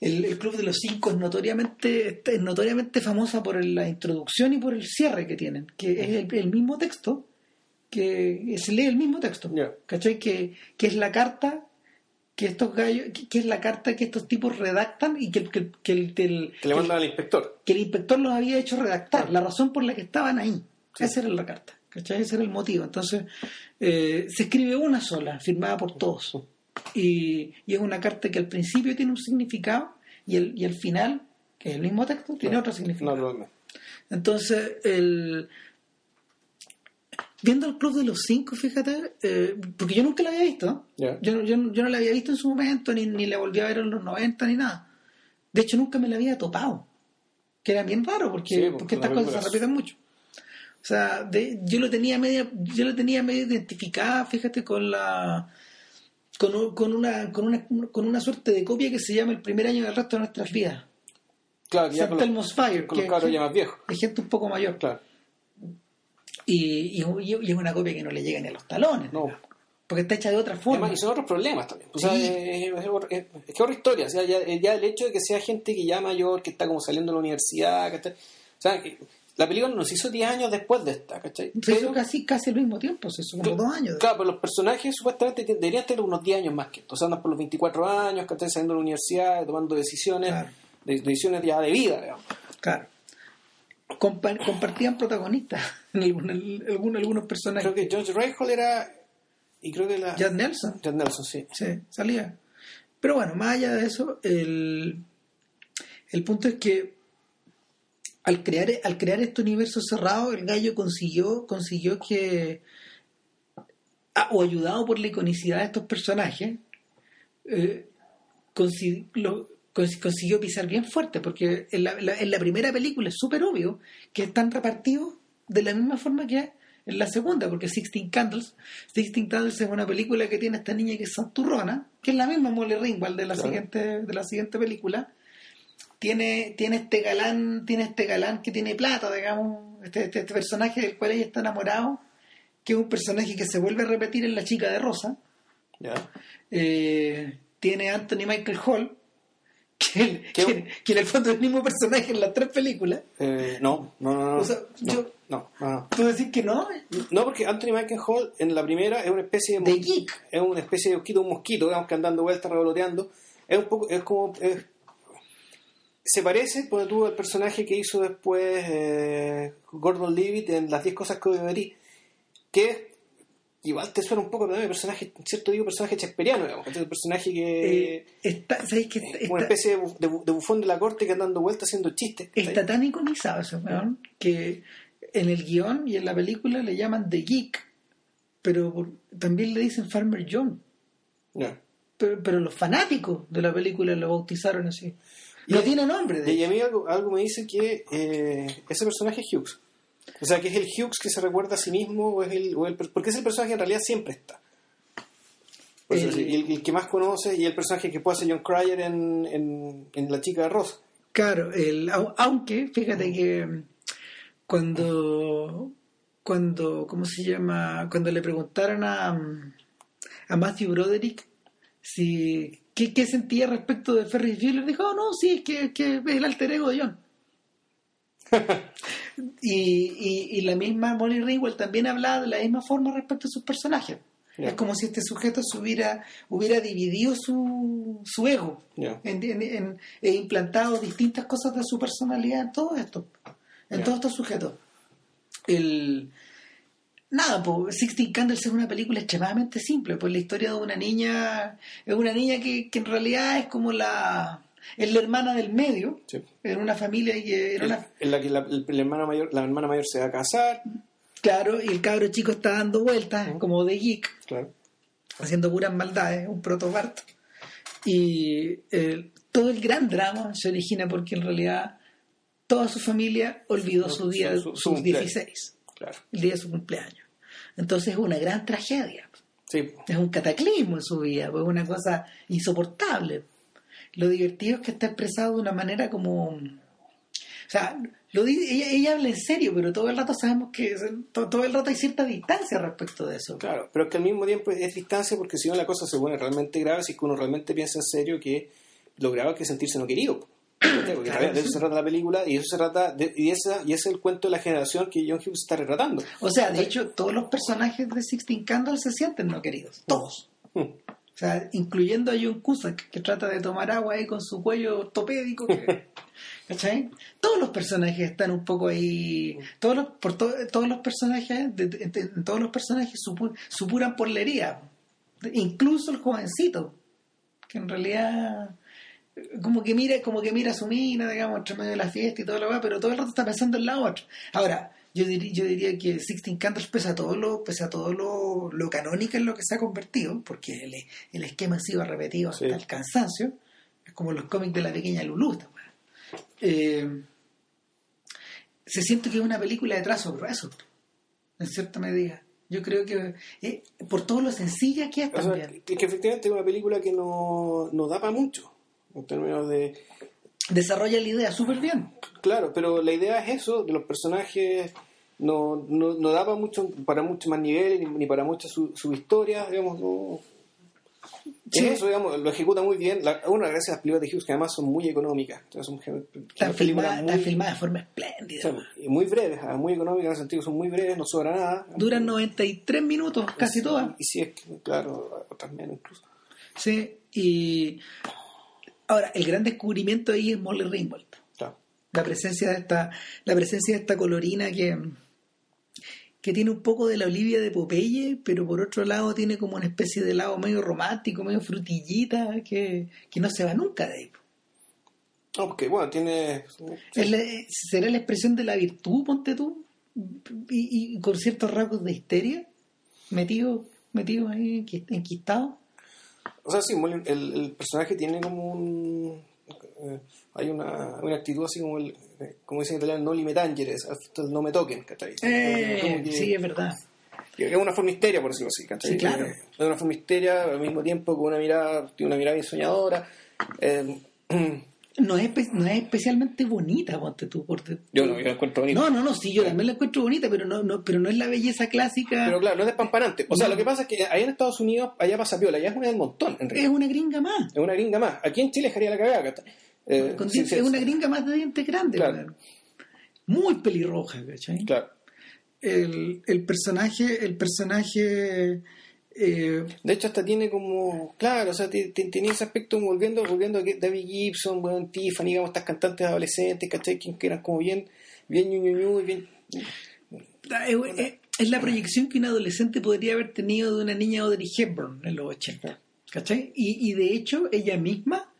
el, el Club de los Cinco es notoriamente, es notoriamente famosa por el- la introducción y por el cierre que tienen, que es el, el mismo texto, que se lee el mismo texto, Ya. ¿cachai? Que, que es la carta que estos gallos, que, que es la carta que estos tipos redactan y que, el- que, que el, del- Que le mandan al inspector. que el inspector los había hecho redactar, la razón por la que estaban ahí. Esa era la carta, ¿cachai? Ese era el motivo. Entonces, eh, se escribe una sola, firmada por todos. Y, y es una carta que al principio tiene un significado y, el, y al final, que es el mismo texto, tiene otro significado. Naturalmente. Entonces, el... viendo el Club de los Cinco, fíjate, eh, porque yo nunca la había visto, Ya. yo, yo, yo no la había visto en su momento, ni, ni la volví a ver en los 90, ni nada. De hecho, nunca me la había topado, que era bien raro, porque, Sí, porque porque la estas cosas se repiten mucho. O sea, de- yo lo tenía media, yo lo tenía medio identificada, fíjate, con la con, un- con una con una con una suerte de copia que se llama el primer año del resto de nuestras vidas. Claro, que ya con los, Fire, con los que- cabros ya más viejos. de gente un poco mayor. Claro. Y, y, y es una copia que no le llega ni a los talones, No. porque está hecha de otra forma. además, y son otros problemas también. O sea, Sí. es, es- es- es que otra historia. O sea, ya, ya el hecho de que sea gente que ya mayor, que está como saliendo de la universidad, ¿cachai? O sea, que la película nos hizo 10 años después de esta, ¿cachai? Se hizo casi, casi al mismo tiempo, se hizo como Cl- dos años. Claro, pero los personajes supuestamente te- deberían tener unos 10 años más que esto. O sea, andan por los 24 años, que están saliendo de la universidad, tomando decisiones, Claro. decisiones ya de vida, digamos. Claro. Compa- compartían protagonistas en algunos personajes. Creo que George Reichel era. Y creo que la. Jack Nelson. Jack Nelson, sí. Sí, salía. Pero bueno, más allá de eso, el, el punto es que al crear, al crear este universo cerrado, el gallo consiguió, consiguió que, ah, o ayudado por la iconicidad de estos personajes, eh, consi- lo- cons- consiguió pisar bien fuerte, porque en la, la- en la primera película es súper obvio que están repartidos de la misma forma que en la segunda, porque Sixteen Candles, Sixteen Candles es una película que tiene esta niña que es santurrona, que es la misma Molly Ringwald de la Claro. siguiente, de la siguiente película. Tiene, tiene este galán, tiene este galán que tiene plata, digamos, este, este, este personaje del cual ella está enamorado, que es un personaje que se vuelve a repetir en La chica de rosa. Ya. Eh, tiene Anthony Michael Hall, que, que- que en el fondo es el mismo personaje en las tres películas. Eh, no, no, no, no. O sea, no, yo- no, no, no. ¿Tú decís que no? No, porque Anthony Michael Hall en la primera es una especie de, De geek. es una especie de mosquito, un mosquito, digamos que andando vueltas, revoloteando. Es un poco, es como es- se parece, porque tuvo el personaje que hizo después eh, Gordon Levitt en las 10 cosas que ti, que igual te suena un poco también el personaje, cierto digo, personaje chesperiano, digamos, el personaje que Eh, está, ¿sabéis que es está, una especie de, bu- de bu- de bufón de la corte que anda dando vueltas haciendo chistes. está tan iconizado ese weón que en el guion y en la película le llaman The Geek, pero por- también le dicen Farmer John. Pero, pero los fanáticos de la película lo bautizaron así. No Y- tiene nombre, de Y a mí algo, algo me dice que eh, ese personaje es Hughes. O sea, que es el Hughes que se recuerda a sí mismo, o es el, o el- porque es el personaje que en realidad siempre está. Por eso El- el, el que más conoce y el personaje que puede hacer John Cryer en, en, en La chica de Rosa. Claro, el, au- aunque fíjate que cuando, cuando, ¿cómo se llama? Cuando le preguntaron a, a Matthew Broderick si qué, qué sentía respecto de Ferris Bueller, dijo, oh, no, sí, es que, que es el alter ego de John. [laughs] y, y, y la misma Molly Ringwald también hablaba de la misma forma respecto a sus personajes. Ya. Es como si este sujeto se hubiera, hubiera dividido su, su ego Ya. en, en- en- e implantado distintas cosas de su personalidad en todo esto, en Ya. todos estos sujetos. El, nada, pues Sixteen Candles es una película extremadamente simple, pues la historia de una niña, es una niña que, que en realidad es como la, es la hermana del medio, Sí. en una familia que era una, En la que la, el- mayor, la hermana mayor se va a casar. claro, y el cabro chico está dando vueltas, como de geek, Claro. haciendo puras maldades, un proto Bart. Y eh, todo el gran drama se origina porque en realidad toda su familia olvidó su día, su- su sus cumpleaños. 16, Claro. el día de su cumpleaños. Entonces es una gran tragedia. Sí. Es un cataclismo en su vida, pues, es una cosa insoportable. Lo divertido es que está expresado de una manera como... O sea, lo di- ella, ella habla en serio, pero todo el rato sabemos que... to- Todo el rato hay cierta distancia respecto de eso. Claro, pero es que al mismo tiempo es distancia porque si no la cosa se pone realmente grave, si es que uno realmente piensa en serio que lo grave es que sentirse no querido. ¿Cachai? Porque Claro, de eso sí. se trata la película y eso se trata de- y esa y ese es el cuento de la generación que John Hughes está retratando. O sea, de hecho, todos los personajes de Sixteen Candles se sienten no queridos. Todos. Hmm. O sea, incluyendo a John Cusack, que trata de tomar agua ahí con su cuello ortopédico. que- [laughs] ¿Cachai? Todos los personajes están un poco ahí. Todos los, por to- todos los personajes, de- de- de- todos los personajes supu- supuran por la herida. Incluso el jovencito, que en realidad como que mira, como que mira a su mina, digamos, entre medio de la fiesta y todo lo demás, pero todo el rato está pensando en la otra. Ahora, yo diría, yo diría que Sixteen Candles, pese a todo lo, pese a todo lo, lo canónico en lo que se ha convertido, porque el, el esquema ha sido repetido hasta Sí. el cansancio, es como los cómics de la pequeña Lulú. Eh, se siente que es una película de trazo grueso, en cierta medida. Yo creo que eh, por todo lo sencilla que es O sea, también. que, que efectivamente es una película que no, no da para mucho en términos de Desarrolla la idea súper bien. Claro, pero la idea es eso, de los personajes no, no, no da para mucho, para mucho más niveles ni, ni para mucha su, su historia, digamos, no. Sí. Eso, digamos, lo ejecuta muy bien. La, una gracias a las películas de Hughes que además son muy económicas. Son Están filmadas muy- filmadas de forma espléndida. o sea, y muy breves, ah, muy económicas en el sentido que son muy breves, no sobra nada. Duran 93 minutos, casi todas. Y si es que, claro, otras menos incluso. Sí, y ahora el gran descubrimiento ahí es Molly Ringwald. Claro. La presencia de esta, la presencia de esta colorina que, que tiene un poco de la Olivia de Popeye, pero por otro lado tiene como una especie de lado medio romántico, medio frutillita, que, que no se va nunca de ahí. Porque bueno, tiene. La- ¿Será la expresión de la virtud, ponte tú? Y, y con ciertos rasgos de histeria, metido, metido ahí, enquist- enquistado. O sea, sí, el, el personaje tiene como un. eh, hay una, una actitud así como el. eh, como dicen en italiano, no tangeres, el no me toquen, ¿cachai? Eh, que- sí, es verdad. es una forma histeria, por decirlo así, ¿cachai? Sí, claro. Eh, Es una forma histeria, al mismo tiempo con una mirada, tiene una mirada bien soñadora. [clears throat] No es, no es especialmente bonita, ponte tú. Por yo no, yo la encuentro bonita. No, no, no, sí, yo también la encuentro bonita, pero no, no, pero no es la belleza clásica. Pero claro, no es despampanante. O sea, No. lo que pasa es que allá en Estados Unidos, allá pasa piola, allá es una del montón, en es una gringa más. Es una gringa más. Aquí en Chile dejaría la cagada. Eh, Con sí, dientes- sí, es una gringa más de dientes grandes. Claro. Muy pelirroja, ¿cachai? Claro. El, el personaje, el personaje eh, De hecho, hasta tiene como. Claro, o sea, tenía ese aspecto volviendo, volviendo a David Gibson, bueno, Tiffany, digamos, estas cantantes adolescentes, ¿cachai? Que eran como bien, bien ñu, ñu, ñu, bien. es, es- es la proyección que un adolescente podría haber tenido de una niña Audrey Hepburn en los 80. ¿Cachai? Y, y de hecho, ella misma,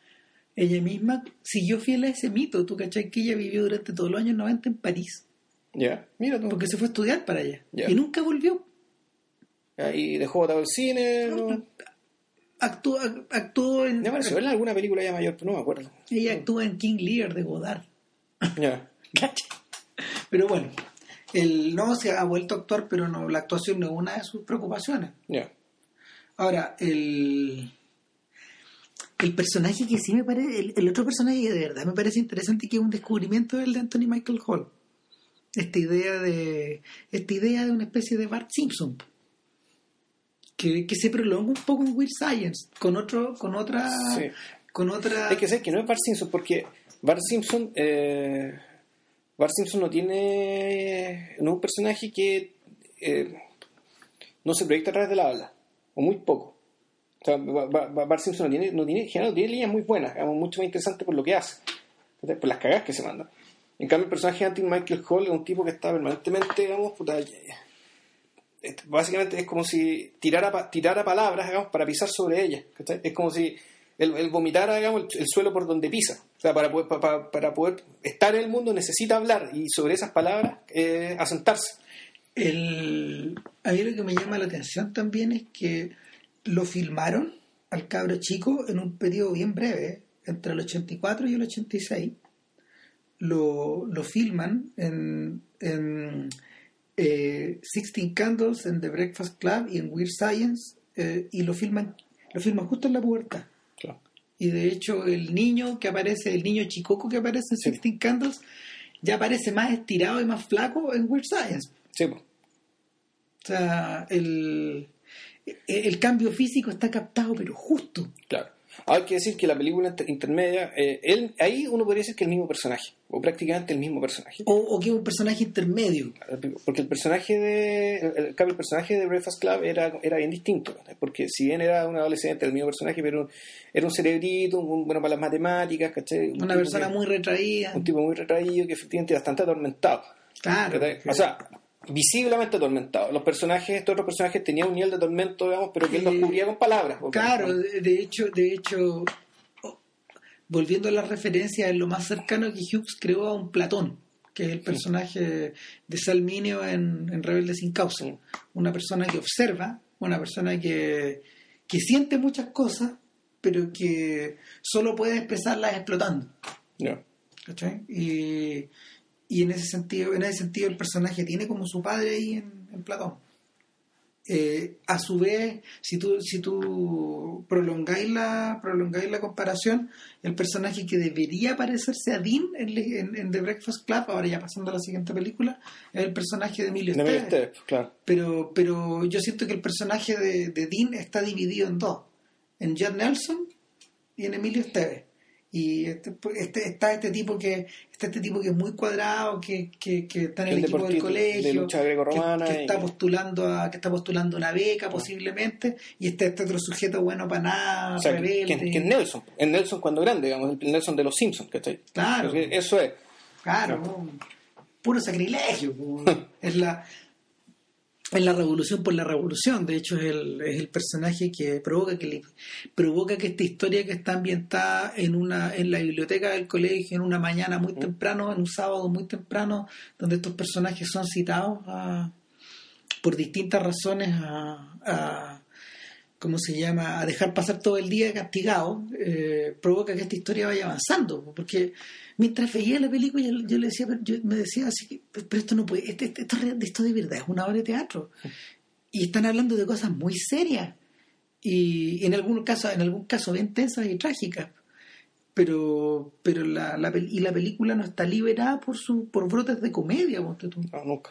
ella misma siguió fiel a ese mito. ¿Tú cachai? Que ella vivió durante todos los años 90 en París. Ya, mira tú. Porque se fue a estudiar para allá. Ya. Y nunca volvió. Ahí dejó botado el cine, ¿no? Actuó, actuó en. Me pareció verla en alguna película ya mayor, no me acuerdo. Ella actúa en King Lear de Godard. [laughs] Ya. ¿Cachai? Pero bueno, el, no se ha vuelto a actuar, pero no, la actuación no es una de sus preocupaciones. Ya. Ahora, el, el personaje que sí me parece, el, el otro personaje que de verdad me parece interesante y que es un descubrimiento es el de Anthony Michael Hall. Esta idea de, esta idea de una especie de Bart Simpson. Que, que se prolonga un poco en Weird Science, con otro, con otra, Sí. con otra. Hay que ser que no es Bart Simpson, porque Bart Simpson, eh, Bart Simpson no tiene, no es un personaje que eh, no se proyecta a través de la habla, o muy poco. O sea, Ba- Ba- Ba- Bart Simpson no tiene, no tiene, no tiene líneas muy buenas, digamos, mucho más interesante por lo que hace, por las cagadas que se mandan. En cambio, el personaje de Anthony Michael Hall es un tipo que está permanentemente, digamos, puta, básicamente es como si tirara, tirara palabras, para pisar sobre ellas. Es como si él, él vomitara, el, el suelo por donde pisa. O sea, para poder, pa- pa- para poder estar en el mundo necesita hablar y sobre esas palabras eh, asentarse. El, a mí lo que me llama la atención también es que lo filmaron al cabro chico en un periodo bien breve. entre el 84 y el 86, lo, lo filman en eh, Sixteen Candles, en The Breakfast Club y en Weird Science, eh, y lo filman, lo filman justo en la puerta. Claro. Y de hecho el niño que aparece, el niño chicoco que aparece en Sí. Sixteen Candles, ya aparece más estirado y más flaco en Weird Science. Sí, po. O sea, el, el cambio físico está captado, pero justo. claro. Hay que decir que la película inter- intermedia, eh, él, ahí uno podría decir que el mismo personaje, o prácticamente el mismo personaje. O, o que un personaje intermedio. Porque el personaje de el, el- el personaje de Breakfast Club era, era bien distinto, ¿no? porque si bien era un adolescente, el mismo personaje, pero era un cerebrito, un, bueno para las matemáticas, ¿cachai? Un Una persona que- muy retraída. un tipo muy retraído que efectivamente bastante atormentado. Claro. O sea, visiblemente atormentado. Los personajes, estos otros personajes tenían un nivel de tormento, digamos, pero que él los Eh, cubría con palabras. Claro, de, de hecho, de hecho, oh, volviendo a la referencia, es lo más cercano que Hughes creó a un Platón, que es el personaje de Salminio en, en Rebelde sin causa. Una persona que observa, una persona que, que siente muchas cosas, pero que solo puede expresarlas explotando. Ya. ¿cachai? Y, y en ese sentido, en ese sentido el personaje tiene como su padre ahí en, en Platón. Eh, a su vez, si tú, si tú prolongáis la, prolongáis la comparación, el personaje que debería parecerse a Dean en, en- en The Breakfast Club, ahora ya pasando a la siguiente película, es el personaje de Emilio. Estevez, claro. Pero, pero yo siento que el personaje de, de Dean está dividido en dos, en Judd Nelson y en Emilio Estevez. Y este, este- está este tipo que está este tipo que es muy cuadrado, que, que, que está en el, El equipo del deportista de colegio, lucha que, que y- está postulando a, que está postulando una beca posiblemente, y está este otro sujeto bueno para nada, O sea, que, rebelde. que- que es Nelson. Es Nelson cuando grande, digamos, el Nelson de los Simpsons, ¿cachai? Claro. Porque Eso es. Claro, puro sacrilegio. po. [laughs] es la es la revolución por la revolución. De hecho, es el, es el personaje que provoca que le- provoca que esta historia que está ambientada en una en la biblioteca del colegio en una mañana muy temprano, en un sábado muy temprano, donde estos personajes son citados a- por distintas razones a, a- ¿cómo se llama? a dejar pasar todo el día castigado, eh, provoca que esta historia vaya avanzando. Porque mientras veía la película, yo, yo le decía, yo me decía así, que, pero esto no puede, este- este- esto, re- esto de verdad es una obra de teatro. Y están hablando de cosas muy serias. Y en algún caso, en algún caso bien tensas y trágicas. Pero, pero la, la y la película no está liberada por su, por brotes de comedia, ponte tú. No, nunca.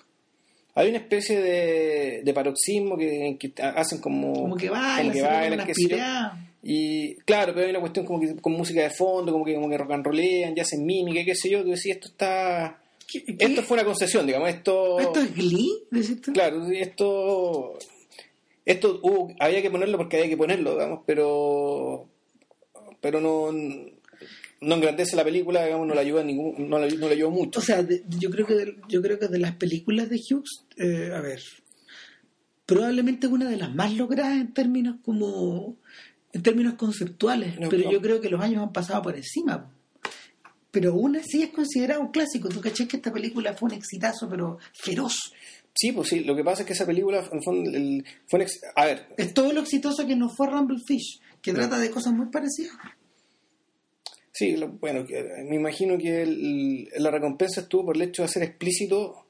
Hay una especie de, de paroxismo que, que hacen como. Como que bailan, que se pegan bailan, unas Y claro, pero hay una cuestión como que con música de fondo, como que, como que rock and rollean, ya hacen mímica, qué sé yo. Tú decís, esto está. ¿Qué- qué- Esto fue una concesión, digamos. Esto. ¿Esto es Glee? Claro, esto. Esto hubo- había que ponerlo porque había que ponerlo, digamos, pero. Pero no. No engrandece la película, digamos, no la ayuda ningún, no la, no la ayuda mucho. O sea, de- yo creo que de, yo creo que de las películas de Hughes, eh, a ver, probablemente una de las más logradas en términos como en términos conceptuales, No, pero no. yo creo que los años han pasado por encima. Pero aún así es considerado un clásico. Tú caché que esta película fue un exitazo, pero feroz. Sí, pues sí, lo que pasa es que esa película, en el fue un ex- A ver, Es todo lo exitoso que no fue Rumble Fish, que trata de cosas muy parecidas. Sí, lo- bueno, me imagino que el- la recompensa estuvo por el hecho de hacer explícito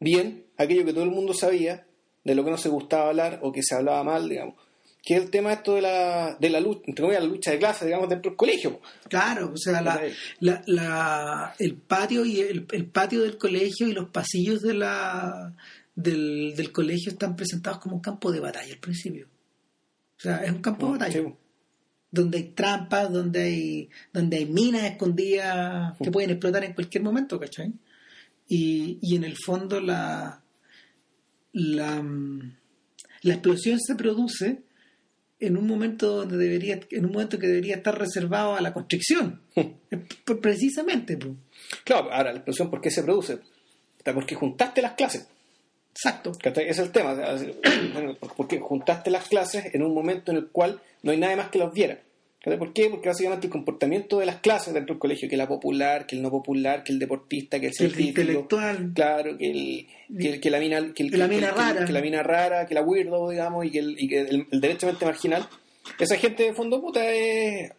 bien aquello que todo el mundo sabía, de lo que no se gustaba hablar o que se hablaba mal, digamos, que es el tema esto de la, de la lucha, entre comillas, la lucha de clases, digamos, dentro del colegio. Claro, o sea, la, la- la- el patio y el, el patio del colegio y los pasillos de la, del, del colegio están presentados como un campo de batalla al principio. O sea, es un campo de batalla. Sí, pues. donde hay trampas, donde hay, donde hay minas escondidas que pueden explotar en cualquier momento, ¿cachai? Y, y en el fondo la, la, mm, la explosión se produce en un momento donde debería, en un momento que debería estar reservado a la constricción. [laughs] Precisamente, pues. Claro, ahora la explosión, ¿por qué se produce? Porque juntaste las clases. Exacto. Ese es el tema. [clears throat] Porque juntaste las clases en un momento en el cual no hay nadie más que los viera. ¿Por qué? Porque básicamente el comportamiento de las clases dentro del colegio, que la popular, que el no popular, que el deportista, que el El científico, intelectual. claro, que, el, que, el- que la mina, que, el- Que la mina rara. que la mina rara, que la weirdo, digamos, y que el, y que el, el derechamente marginal. Esa gente de fondo puta es,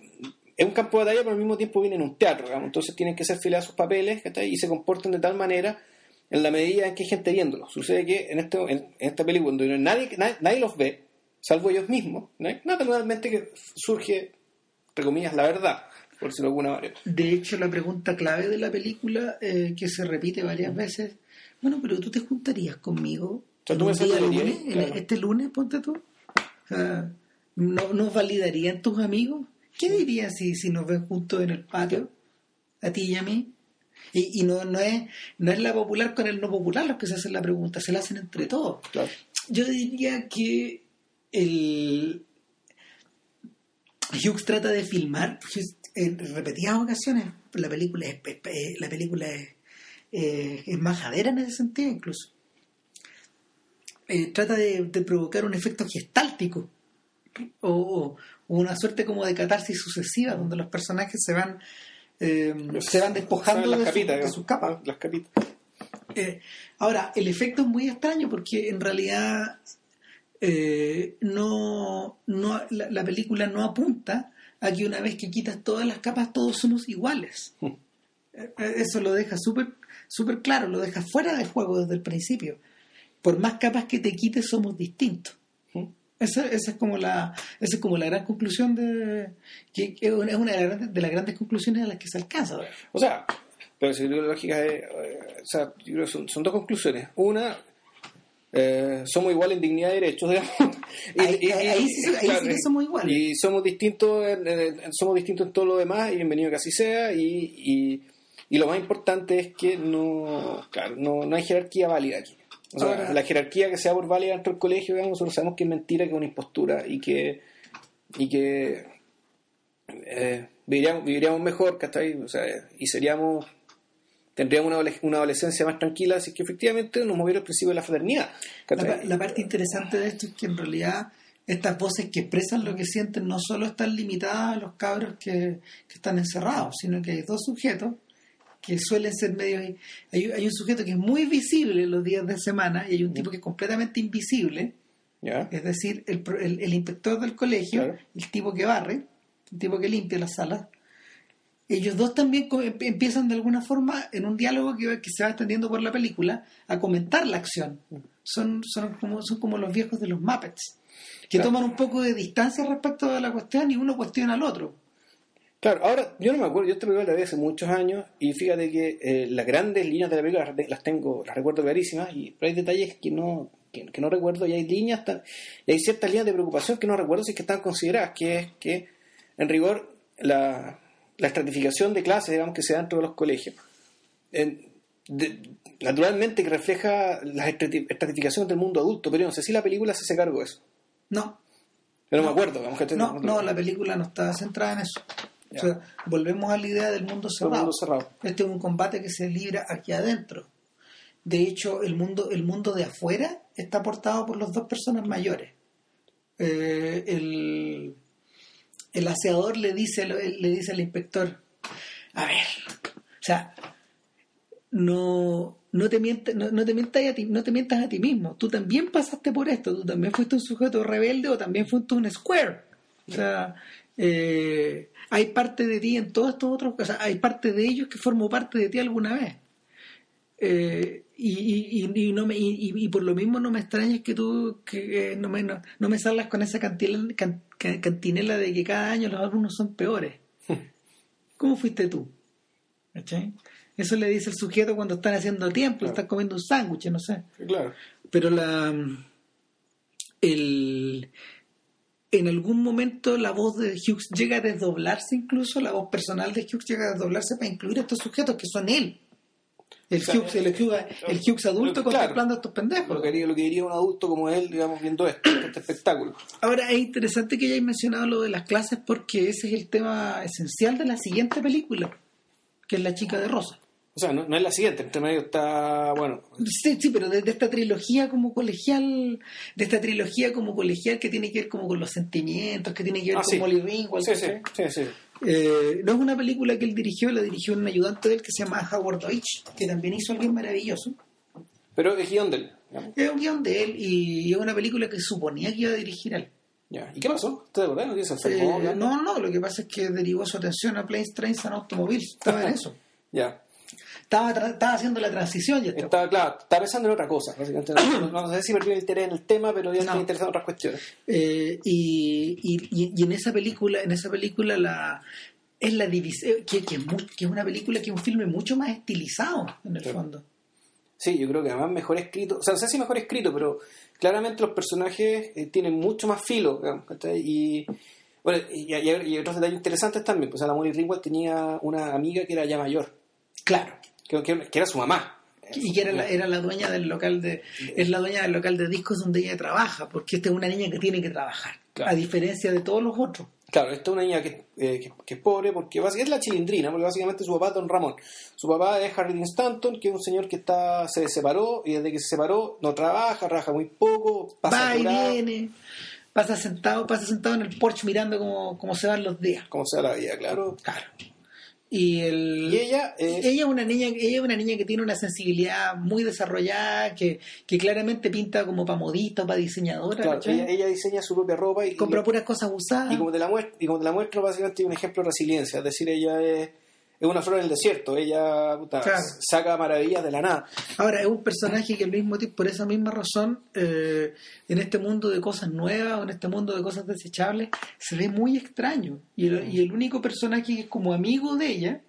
es un campo de batalla, pero al mismo tiempo viene en un teatro, digamos. Entonces tienen que ser fieles a sus papeles y se comportan de tal manera en la medida en que hay gente viéndolos. Sucede que en, este, en, esta película, cuando nadie, nadie, los ve, salvo ellos mismos, ¿no? naturalmente que surge, entre comillas, la verdad, por decirlo de alguna manera. De hecho, la pregunta clave de la película, eh, que se repite varias veces, bueno, pero tú te juntarías conmigo. Este lunes, ponte tú. ¿no, ¿Nos validarían tus amigos? ¿Qué dirías si, si nos ven juntos en el patio? A ti y a mí. Y, y no, no, es, no es la popular con el no popular los que se hacen la pregunta, se la hacen entre todos. Yo diría que el Hughes trata de filmar en repetidas ocasiones. La película es, la película es, eh, es majadera en ese sentido incluso. Eh, trata de, provocar un efecto gestáltico o, una suerte como de catarsis sucesiva donde los personajes se van eh, se van despojando de, sus capas. Las capitas. Ahora el efecto es muy extraño porque en realidad no, no la película no apunta Aquí una vez que quitas todas las capas todos somos iguales. Hmm. Eh, eso lo deja súper super claro, lo deja fuera de juego desde el principio. Por más capas que te quites somos distintos. Hmm. Esa, es como la esa es como la gran conclusión de que es una de las grandes conclusiones a las que se alcanza. O sea, pero si la lógica es, eh, o sea, que son, son dos conclusiones. Una, eh, somos iguales en dignidad y derechos, [laughs] ahí, sí, que somos iguales. Y somos distintos, somos distintos en todo lo demás, y bienvenido que así sea, y, y, lo más importante es que no, claro, no, no hay jerarquía válida aquí. O sea, la jerarquía que sea por válida dentro del colegio, nosotros sabemos que es mentira, que es una impostura, y que, y que eh, viviríamos, viviríamos mejor, O sea, y seríamos tendríamos una, adolescencia más tranquila si es que efectivamente nos moviera el principio de la fraternidad. La, parte interesante de esto es que en realidad estas voces que expresan lo que sienten no solo están limitadas a los cabros que, están encerrados, sino que hay dos sujetos que suelen ser medio... Hay, hay, un sujeto que es muy visible los días de semana y hay un tipo que es completamente invisible, es decir, el, el, inspector del colegio, el tipo que barre, el tipo que limpia las salas, ellos dos también empiezan de alguna forma en un diálogo que, se va extendiendo por la película a comentar la acción. Son, son, como, son como los viejos de los Muppets, que toman un poco de distancia respecto a la cuestión y uno cuestiona al otro. Claro, ahora yo no me acuerdo, yo esta película la vi hace muchos años y fíjate que eh, las grandes líneas de la película las tengo, las recuerdo clarísimas, y pero hay detalles que no, que, no recuerdo y hay líneas, y hay ciertas líneas de preocupación que no recuerdo si es que están consideradas, que es que en rigor la, la estratificación de clases, digamos, que se da dentro de los colegios. naturalmente que refleja las estratificaciones del mundo adulto, pero no sé si la película se hace cargo de eso. No. Pero no, me acuerdo. no, no, la película no está centrada en eso. O sea, volvemos a la idea del mundo cerrado. Este es un combate que se libra aquí adentro. De hecho, el mundo, el mundo de afuera está aportado por las dos personas mayores. Eh, el, el aseador le dice, le dice al inspector, a ver, o sea, no, no te mientas, no, te mientas a ti, no te mientas a ti mismo. Tú también pasaste por esto, tú también fuiste un sujeto rebelde o también fuiste un square. O sea, eh, hay parte de ti en todos estos otros, o sea, hay parte de ellos que formó parte de ti alguna vez. Eh, y, y, no me, y, por lo mismo no me extrañes que tú que no, me, no, me salgas con esa cantinela, de que cada año los alumnos son peores. [laughs] ¿Cómo fuiste tú? Eso le dice el sujeto cuando están haciendo tiempo, están comiendo un sándwich, no sé. Claro. Pero la el en algún momento la voz de Hughes llega a desdoblarse incluso, la voz personal de Hughes llega a desdoblarse para incluir a estos sujetos que son él. El, Hughes, el, el, adulto contemplando a estos pendejos. Lo que, diría un adulto como él, digamos, viendo esto, [coughs] este espectáculo. Ahora, es interesante que hayáis mencionado lo de las clases porque ese es el tema esencial de la siguiente película, que es La chica de rosa. O sea, no, es la siguiente, entre medio está, bueno... Sí, sí, pero de, esta trilogía como colegial, de esta trilogía como colegial que tiene que ver como con los sentimientos, que tiene que ver ah, con Molly Ringwald. Sí, sí, sí, sí. Eh, no es una película que él dirigió, la dirigió un ayudante de él que se llama Howard Deutsch, que también hizo algo maravilloso. Pero es guion de él. Es un guion de él y es una película que suponía que iba a dirigir él. Ya. ¿Y qué pasó? ¿Te acordás? ¿No? Eh, no, no, lo que pasa es que derivó su atención a Planes, Trains and Automobiles. Estaba [laughs] en eso. Ya. Estaba, estaba haciendo la transición y estaba- Estaba, claro, estaba pensando en otra cosa. básicamente. No, no sé si perdí el interés en el tema, pero ya No. estaba interesado en otras cuestiones. Eh, y, y, y- en esa película, en esa película la es la división, que, que, es que es una película que es un filme mucho más estilizado en el Sí. fondo. Sí, yo creo que además mejor escrito, o sea, no sé si mejor escrito, pero claramente los personajes eh, tienen mucho más filo, y bueno, y, y- y otros detalles interesantes también, pues sea, la Molly Ringwald tenía una amiga que era ya mayor, Claro. Que, que- que era su mamá. Y que era la, era la dueña del local de es la dueña del local de discos donde ella trabaja, porque esta es una niña que tiene que trabajar, Claro. a diferencia de todos los otros. Claro, esta es una niña que, eh, que, que es pobre porque es la chilindrina, porque básicamente su papá es Don Ramón. Su papá es Harry Stanton, que es un señor que está se separó y desde que se separó no trabaja, trabaja muy poco, pasa Va y viene, pasa sentado, pasa sentado en el porche mirando cómo, cómo se van los días. como sea la vida, claro. Claro. Y el Y ella, eh, ella es una niña ella es una niña que tiene una sensibilidad muy desarrollada que, que claramente pinta como para modista para diseñadora claro, ella, ella diseña su propia ropa y, compra puras cosas usadas. y como te la muestra, y como te la muestra básicamente un ejemplo de resiliencia, es decir, ella es, es una flor en el desierto, ella puta, Claro. saca maravillas de la nada. ahora es un personaje que al mismo tiempo por esa misma razón eh, en este mundo de cosas nuevas o en este mundo de cosas desechables se ve muy extraño y el, y el único personaje que es como amigo de ella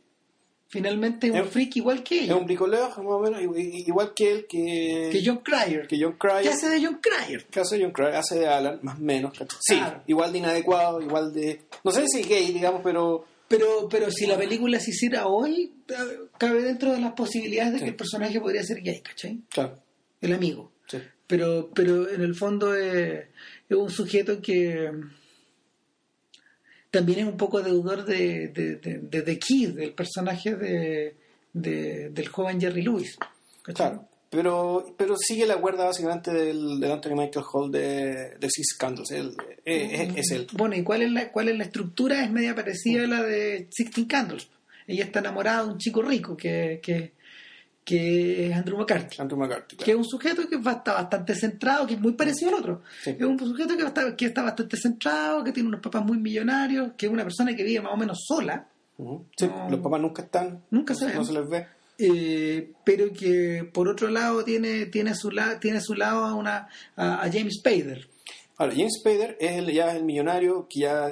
finalmente es un Es- freak igual que Es ella un bricoleur, más o menos, igual que él, que, que John Cryer que John Cryer. ¿qué hace de John Cryer? que hace John Cryer, hace de Alan, más o menos. Sí, Claro. igual de inadecuado, igual de... No sé si gay, digamos, pero... Pero, pero si la película se hiciera hoy, eh, cabe dentro de las posibilidades de Sí. que el personaje podría ser gay, ¿cachai? Claro, El amigo. sí. Pero, pero en el fondo es, es un sujeto que también es un poco deudor de, de, de, de The Kid, del personaje de, de- del joven Jerry Lewis. ¿cachai? Claro. Pero, pero sigue la cuerda básicamente del, del Anthony Michael Hall de, de Six Candles. Él, eh, es, es él. Bueno, ¿y cuál es, la, cuál es la estructura? Es media parecida a la de Sixteen Candles. Ella está enamorada de un chico rico que, que, que es Andrew McCarthy. Andrew McCarthy. que es un sujeto que está bastante centrado, que es muy parecido al otro. Sí. Es un sujeto que está, que está bastante centrado, que tiene unos papás muy millonarios, que es una persona que vive más o menos sola. Sí, No. Los papás nunca están. Nunca se ven. no se les ve. Eh, pero que por otro lado tiene, tiene, a, su la- tiene a su lado a, una, a, a James Spader. Ahora, James Spader es el, ya el millonario que ya...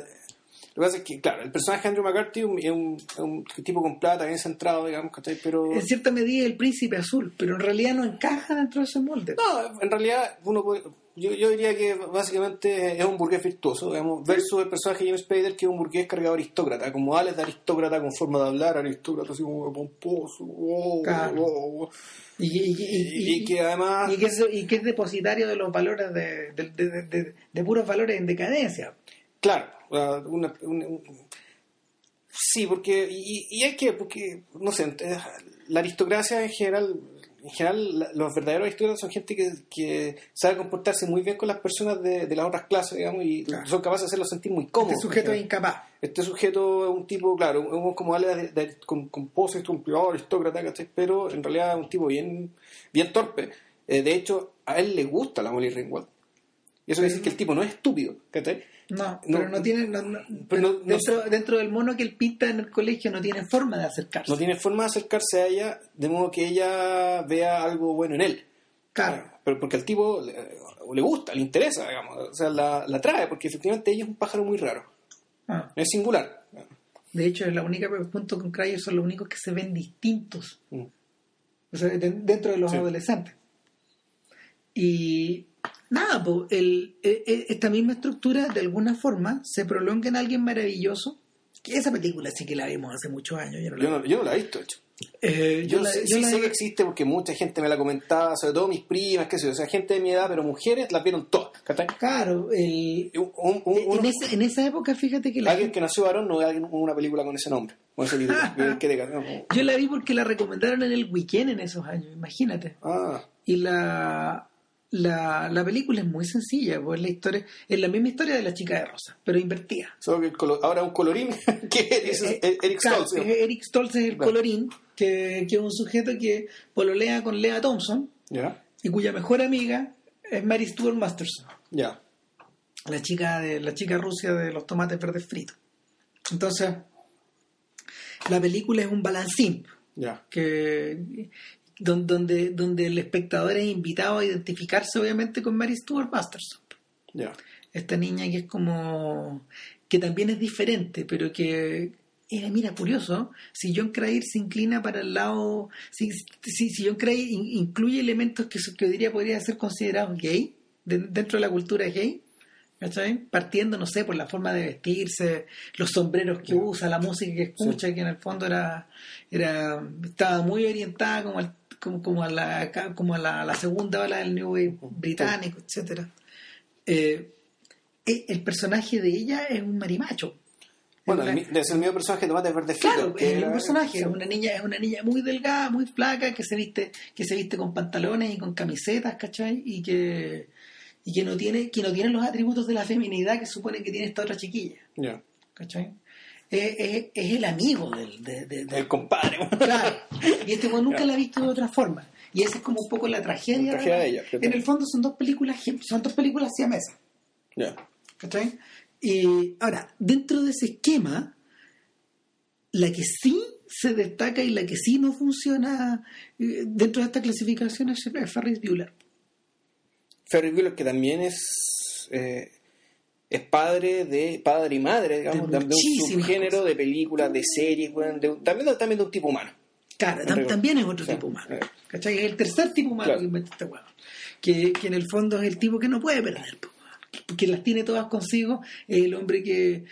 Lo que pasa es que, claro, el personaje de Andrew McCarthy es un, tipo con plata, bien centrado, digamos. Pero... En cierta medida es el príncipe azul, pero en realidad no encaja dentro de ese molde. No, en realidad uno puede- yo, yo diría que básicamente es un burgués virtuoso, digamos, versus el personaje James Spader que es un burgués cargado de aristócrata, como Alex de aristócrata con forma de hablar, aristócrata así como pomposo, oh, Claro. oh, oh. Y, y- y- y, y- que además y que es, y que es depositario de los valores de, de, de- de- de- puros valores en decadencia. Claro, una- una- un- sí, porque y, y hay que, porque no sé, la aristocracia en general, en general los verdaderos aristócratas son gente que, que sabe comportarse muy bien con las personas de, de las otras clases, digamos, y Claro. son capaces de hacerlos sentir muy cómodos. Este sujeto es incapaz. Este sujeto es un tipo, claro, un, como Ale de, de- con, con poses, un aristócrata, ¿cachai? Pero en realidad es un tipo bien, bien torpe. Eh, de hecho, a él le gusta la Molly Ringwald. Y eso quiere decir que el tipo no es estúpido, ¿cachai? No, No, pero no tiene. no- no- pero dentro, dentro del mono que él pinta en el colegio no tiene forma de acercarse. No tiene forma de acercarse a ella de modo que ella vea algo bueno en él. Claro. Pero porque al tipo le, le gusta, le interesa, digamos. O sea, la, la atrae, porque efectivamente ella es un pájaro muy raro. Ah, Es singular. de hecho, es la única junto con Cryer son los únicos que se ven distintos. Mm. O sea, de- dentro de los Sí. adolescentes. Y nada, po, el, e- e- esta misma estructura de alguna forma se prolonga en alguien maravilloso. Que esa película sí que la vimos hace muchos años. Yo no la, Yo no, yo no la he visto, hecho. Eh, Yo, yo la- sí, yo sí la- sé que existe porque mucha gente me la comentaba, sobre todo mis primas, qué sé yo, o sea, gente de mi edad, pero mujeres las vieron todas. Claro, el, Un- un- un- en, uno- esa, en esa época, fíjate que la alguien gente- que nació varón no ve una película con ese nombre, con ese título. [laughs] yo la vi porque la recomendaron en el weekend en esos años, imagínate. Ah, Y la, la, la película es muy sencilla, pues la historia es la misma historia de la chica de rosa, pero invertida. solo que el colo- ahora un colorín [laughs] que es Eh, es Eric claro, Stoltz. ¿no? Eric Stoltz es el colorín, que, que es un sujeto que pololea con Lea Thompson y cuya mejor amiga es Mary Stuart Masterson. ya. la chica de la chica rusia de los tomates verdes fritos. Entonces, la película es un balancín que donde, donde el espectador es invitado a identificarse obviamente con Mary Stuart Masterson. Esta niña que es como que también es diferente, pero que eh, mira, curioso, si John Cryer se inclina para el lado, si, si, si John Cryer in- incluye elementos que, que diría podría ser considerados gay, de- dentro de la cultura gay, ¿cachai? Partiendo, no sé, por la forma de vestirse, los sombreros que usa, la música que escucha, que en el fondo era, era estaba muy orientada como, al- como, como a, la, como a la, la segunda ola del New Wave británico, etcétera. Eh, eh, el personaje de ella es un marimacho. Bueno, Es el, ser el mismo personaje de Tomate Verde. Claro, que es el mismo personaje, es una niña, es una niña muy delgada, muy flaca, que se viste, que se viste con pantalones y con camisetas, ¿cachai? Y que, y que no tiene, que no tiene los atributos de la feminidad que supone que tiene esta otra chiquilla, Ya. ¿cachai? Es, es- es el amigo del, de, de- de- El compadre. Claro. Y este weón nunca Claro. la ha visto de otra forma. Y esa es como un poco la tragedia. La tragedia de ella, en el fondo son dos películas, son dos películas siamesas. ya. ¿Cachai? Y ahora, dentro de ese esquema, la que sí se destaca y la que sí no funciona eh, dentro de esta clasificación es Ferris Bueller. Ferry Bueller, que también es eh, es padre de padre y madre, digamos, De de, un subgénero cosas. de películas, de series, de también, también de un tipo humano. Claro, tam- también es otro Sí, tipo humano. sí. ¿Cachai? Es el tercer tipo humano Claro. que inventa este huevo. Que, que en el fondo es el tipo que no puede perder. po, weón. Que las tiene todas consigo. Es el hombre que.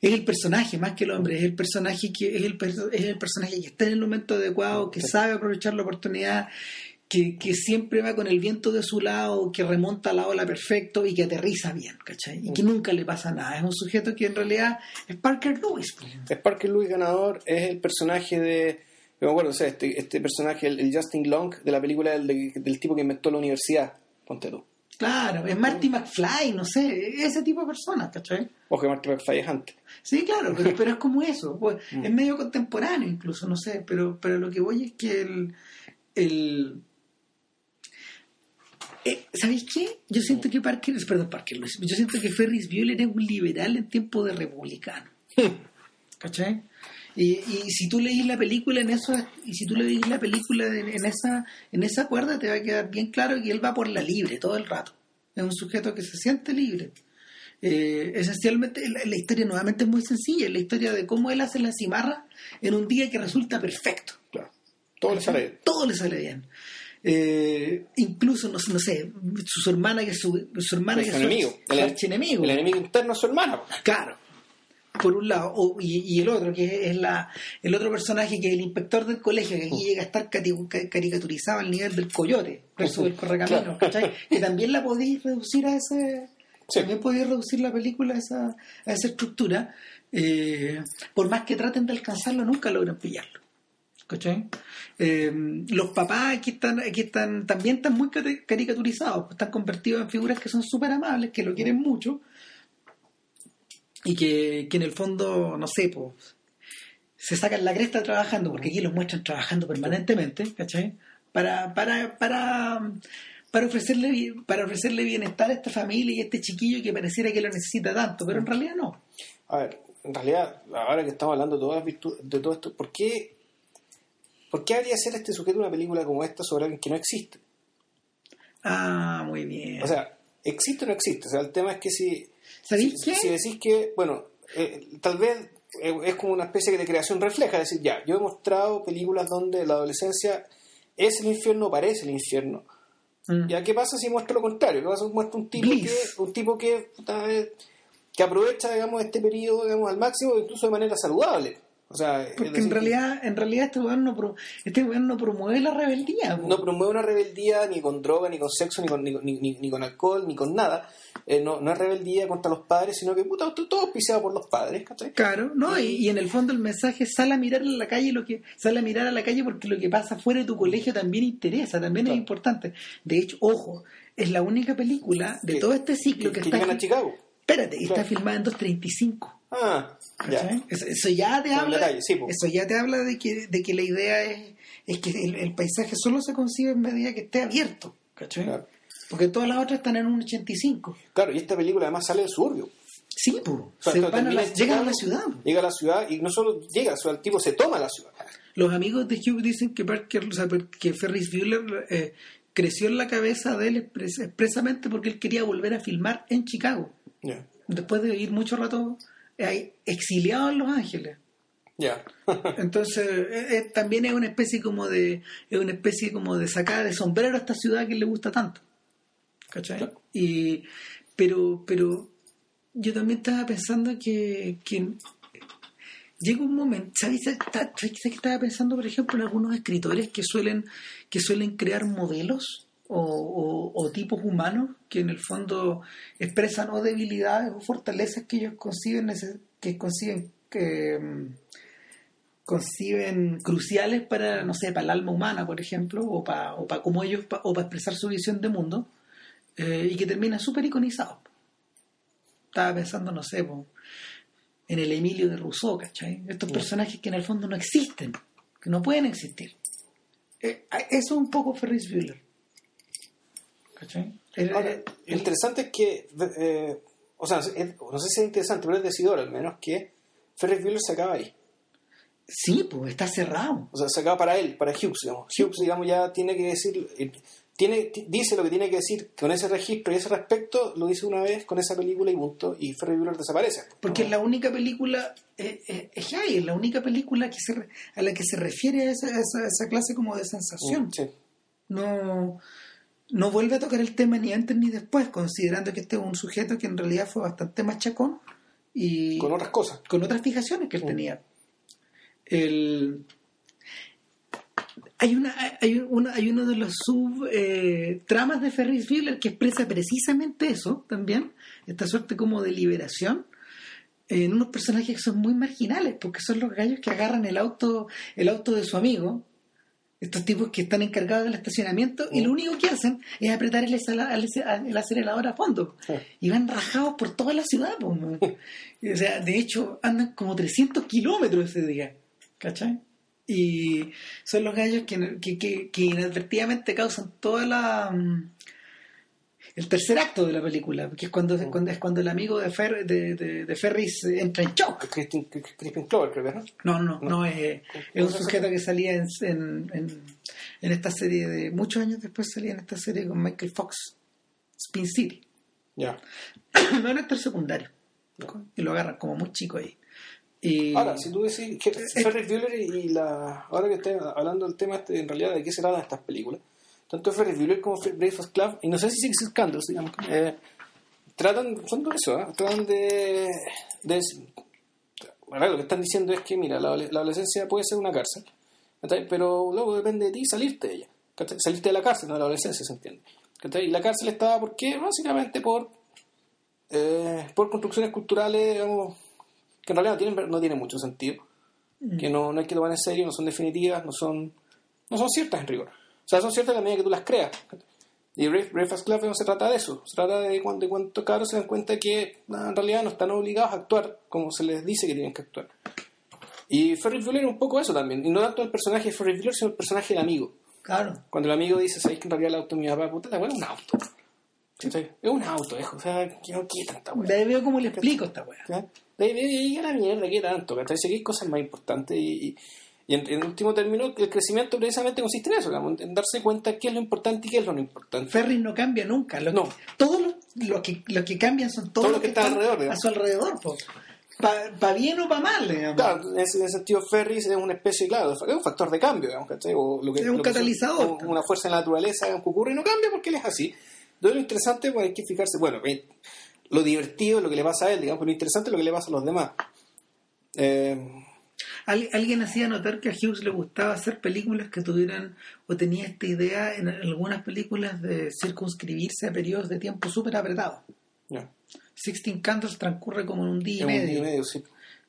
Es el personaje, más que el hombre. Es el personaje que es el, es el personaje que está en el momento adecuado, que sabe aprovechar la oportunidad, que, que siempre va con el viento de su lado, que remonta la ola perfecto y que aterriza bien, ¿cachai? Y que nunca le pasa nada. Es un sujeto que en realidad es Parker Lewis. po. Es Parker Lewis ganador, es el personaje de. yo Me acuerdo, o sea, este, este personaje, el, el Justin Long, de la película del, de- del tipo que inventó la universidad. Ponte tú. Claro, es Marty McFly, no sé, ese tipo de personas, ¿cachai? Ojo que Martin McFly es antes. Sí, claro, pero, pero es como eso, pues, [laughs] es medio contemporáneo incluso, no sé, pero, pero lo que voy es que el... el eh, ¿Sabéis qué? Yo siento que Parker, perdón, Parker, Lewis, yo siento que Ferris Bueller es un liberal en tiempo de republicano. [laughs] ¿Cachai? Y, y si tú leís la película en eso, y si tú leís la película en, en esa, en esa cuerda, te va a quedar bien claro que él va por la libre todo el rato. Es un sujeto que se siente libre. Eh, esencialmente, la, la historia nuevamente es muy sencilla, es la historia de cómo él hace la cimarra en un día que resulta perfecto. Claro. Todo le sale bien. Todo le sale bien. Eh, incluso, no, sé- no sé, su, hermana que es su, su hermana Su que enemigo. El, archienemigo. el enemigo interno es su hermana. Claro. Por un lado, o- y, y el otro, que es la, el otro personaje que es el inspector del colegio, que aquí llega a estar caricaturizado al nivel del coyote versus el Claro. ¿cachai? [laughs] Que también la podéis reducir a ese. Sí. También podéis reducir la película a esa, a esa estructura. Eh, por más que traten de alcanzarlo, nunca logran pillarlo. ¿Cachai? Eh, los papás aquí están, aquí están, también están muy caricaturizados, pues, están convertidos en figuras que son súper amables, que lo quieren mucho, y que, que en el fondo, no sé, pues, se sacan la cresta trabajando, porque aquí los muestran trabajando permanentemente, ¿cachai? Para, para, para, para ofrecerle para ofrecerle bienestar a esta familia y a este chiquillo que pareciera que lo necesita tanto, pero en realidad no. A ver, en realidad, ahora que estamos hablando de todas de todo esto, ¿por qué, ¿por qué habría hacer este sujeto una película como esta sobre alguien que no existe? Ah, muy bien. O sea, ¿existe o no existe? O sea, el tema es que si, ¿Sabéis si, qué? si decís que, bueno, eh, tal vez eh, es como una especie de creación refleja, es decir, ya, yo he mostrado películas donde la adolescencia es el infierno o parece el infierno. Mm. ¿Ya qué pasa si muestro lo contrario? ¿Qué pasa si muestro un tipo Bliss. que, un tipo que, eh, que aprovecha, digamos, este periodo, digamos, al máximo, incluso de manera saludable? O sea, es Porque decir, en realidad, en realidad este weón no, pro- este no promueve la rebeldía. no promueve una rebeldía ni con droga, ni con sexo, ni con, ni, ni- ni- con alcohol, ni con nada. Eh, no, no es rebeldía contra los padres, sino que puta, todo auspiciado por los padres, ¿cachai? Claro, ¿no? Y, y en el fondo el mensaje es sale a mirar a la calle lo que sale a mirar a la calle porque lo que pasa fuera de tu colegio también interesa, también es importante. De hecho, ojo, es la única película de todo este ciclo que, que está a Chicago. Espérate, y está filmada en 235. Ah, ya. Eso, eso ya te habla sí, eso ya te habla de que, de que la idea es, es que el, el paisaje solo se concibe en medida que esté abierto, ¿cachai? Claro. Porque todas las otras están en un 85. Claro, y esta película además sale del suburbio. Sí, pues. O sea, Se claro, van a la- termina en llegan a la ciudad. Llega a la ciudad y no solo llega, el tipo se toma la ciudad. Los amigos de Hugh dicen que, Parker, o sea, que Ferris Bueller eh, creció en la cabeza de él expres- expresamente porque él quería volver a filmar en Chicago. Después de ir mucho rato exiliado en Los Ángeles. Ya. [laughs] Entonces, eh, eh, también es una especie como de es una especie como de sacada de sombrero a esta ciudad que le gusta tanto. ¿Cachai? Claro. Y pero pero yo también estaba pensando que, que llega un momento, ¿sabes? ¿sabes que estaba pensando, por ejemplo, en algunos escritores que suelen que suelen crear modelos o, o- o tipos humanos que en el fondo expresan o debilidades o fortalezas que ellos conciben que conciben que mm, conciben cruciales para, no sé, para el alma humana, por ejemplo, o para, o para cómo ellos, pa- o para expresar su visión de mundo, eh, y que termina súper iconizado. Estaba pensando, no sé, po, en el Emilio de Rousseau, ¿cachai? Estos personajes que en el fondo no existen, que no pueden existir. Eh, eso es un poco Ferris Bueller. ¿Cachai? El- Ahora, el- lo interesante es que, eh, o sea, es- no sé si es interesante, pero es decidor al menos que Ferris Bueller se acaba ahí. sí, pues está cerrado. O sea, se acaba para él, para Hughes, digamos. Hughes, digamos, ya tiene que decir, eh, tiene, ti- dice lo que tiene que decir con ese registro y ese respecto, lo dice una vez con esa película y punto, y Ferris Bueller desaparece. Porque es la única película, eh, eh, es es la única película que se re- a la que se refiere a esa, a esa, a esa clase como de sensación. Sí. No, no vuelve a tocar el tema ni antes ni después, considerando que este es un sujeto que en realidad fue bastante machacón y Con otras cosas. con otras fijaciones que él tenía. El, hay una hay una hay uno de los sub eh, tramas de Ferris Bueller que expresa precisamente eso también esta suerte como de liberación en unos personajes que son muy marginales porque son los gallos que agarran el auto el auto de su amigo estos tipos que están encargados del estacionamiento y lo único que hacen es apretar el, el- el acelerador a fondo Sí. y van rajados por toda la ciudad man. o sea de hecho andan como 300 kilómetros ese día ¿cachai? y son los gallos que, que, que- que inadvertidamente causan toda la mm, el tercer acto de la película que es cuando, cuando es cuando el amigo de, Fer- de, de- de Ferris entra en shock Crispin, Crispin Clover, creo que ¿no? no, no, no, es, es un sujeto que salía en, en, en- en esta serie de. Muchos años después salía en esta serie con Michael Fox, Spin City. Ya. [coughs] no en actor secundario. Y lo agarran como muy chico ahí. Y, Ahora, si tú decís que Ferris Bueller y y la. Ahora que estás hablando del tema, este, en realidad, de qué se tratan estas películas, tanto Ferris Bueller como Breakfast Club, y no sé si Scandals, digamos, eh, tratan, son de eso, ¿eh? tratan de. de bueno, lo que están diciendo es que, mira, la, la adolescencia puede ser una cárcel, ¿cachai? pero luego depende de ti salirte de ella, ¿cachai? salirte de la cárcel, no de la adolescencia, se entiende. ¿cachai? Y la cárcel estaba, ¿por qué? Básicamente por, eh, por construcciones culturales, digamos, que en realidad no tienen, no tienen mucho sentido, que no, no hay que tomar en serio, no son definitivas, no son, no son ciertas en rigor. O sea, son ciertas en la medida que tú las creas. Y Break- Breakfast Club no se trata de eso, se trata de cuando, de cabros se dan cuenta que nah, en realidad no están obligados a actuar como se les dice que tienen que actuar. Y Ferris Bueller es un poco eso también, y no tanto el personaje de Ferris Bueller, sino el personaje del amigo. Claro. Cuando el amigo dice, ¿sabéis que en realidad el auto de mi papá, puta, weá es un auto? ¿Cachai? Es un auto, hijo, o sea, ¿qué, qué tanta weá? De ahí veo cómo le explico esta weá. De ahí de ahí a la mierda, ¿qué tanto? ¿cachai? Si hay cosas más importantes y, y- y en, en último término, el crecimiento precisamente consiste en eso, digamos, en darse cuenta qué es lo importante y qué es lo no importante. Ferris no cambia nunca. Lo, No. Todos los lo que, lo que cambian son todos Todo los lo que que está están alrededor, a su alrededor. Para bien o para mal, digamos. Claro, en ese, en ese sentido, Ferris es una especie, claro, es un factor de cambio, digamos, ¿cachai? O lo que, Es un lo que catalizador. son- una fuerza en la naturaleza digamos, que ocurre y no cambia porque él es así. Entonces, lo interesante, pues hay que fijarse, bueno, eh, lo divertido es lo que le pasa a él, digamos, pero lo interesante es lo que le pasa a los demás. Eh, Al- alguien hacía notar que a Hughes le gustaba hacer películas que tuvieran, o tenía esta idea en algunas películas de circunscribirse a periodos de tiempo súper apretados. Sixteen Candles transcurre como en un día Es y un medio. día y medio, sí.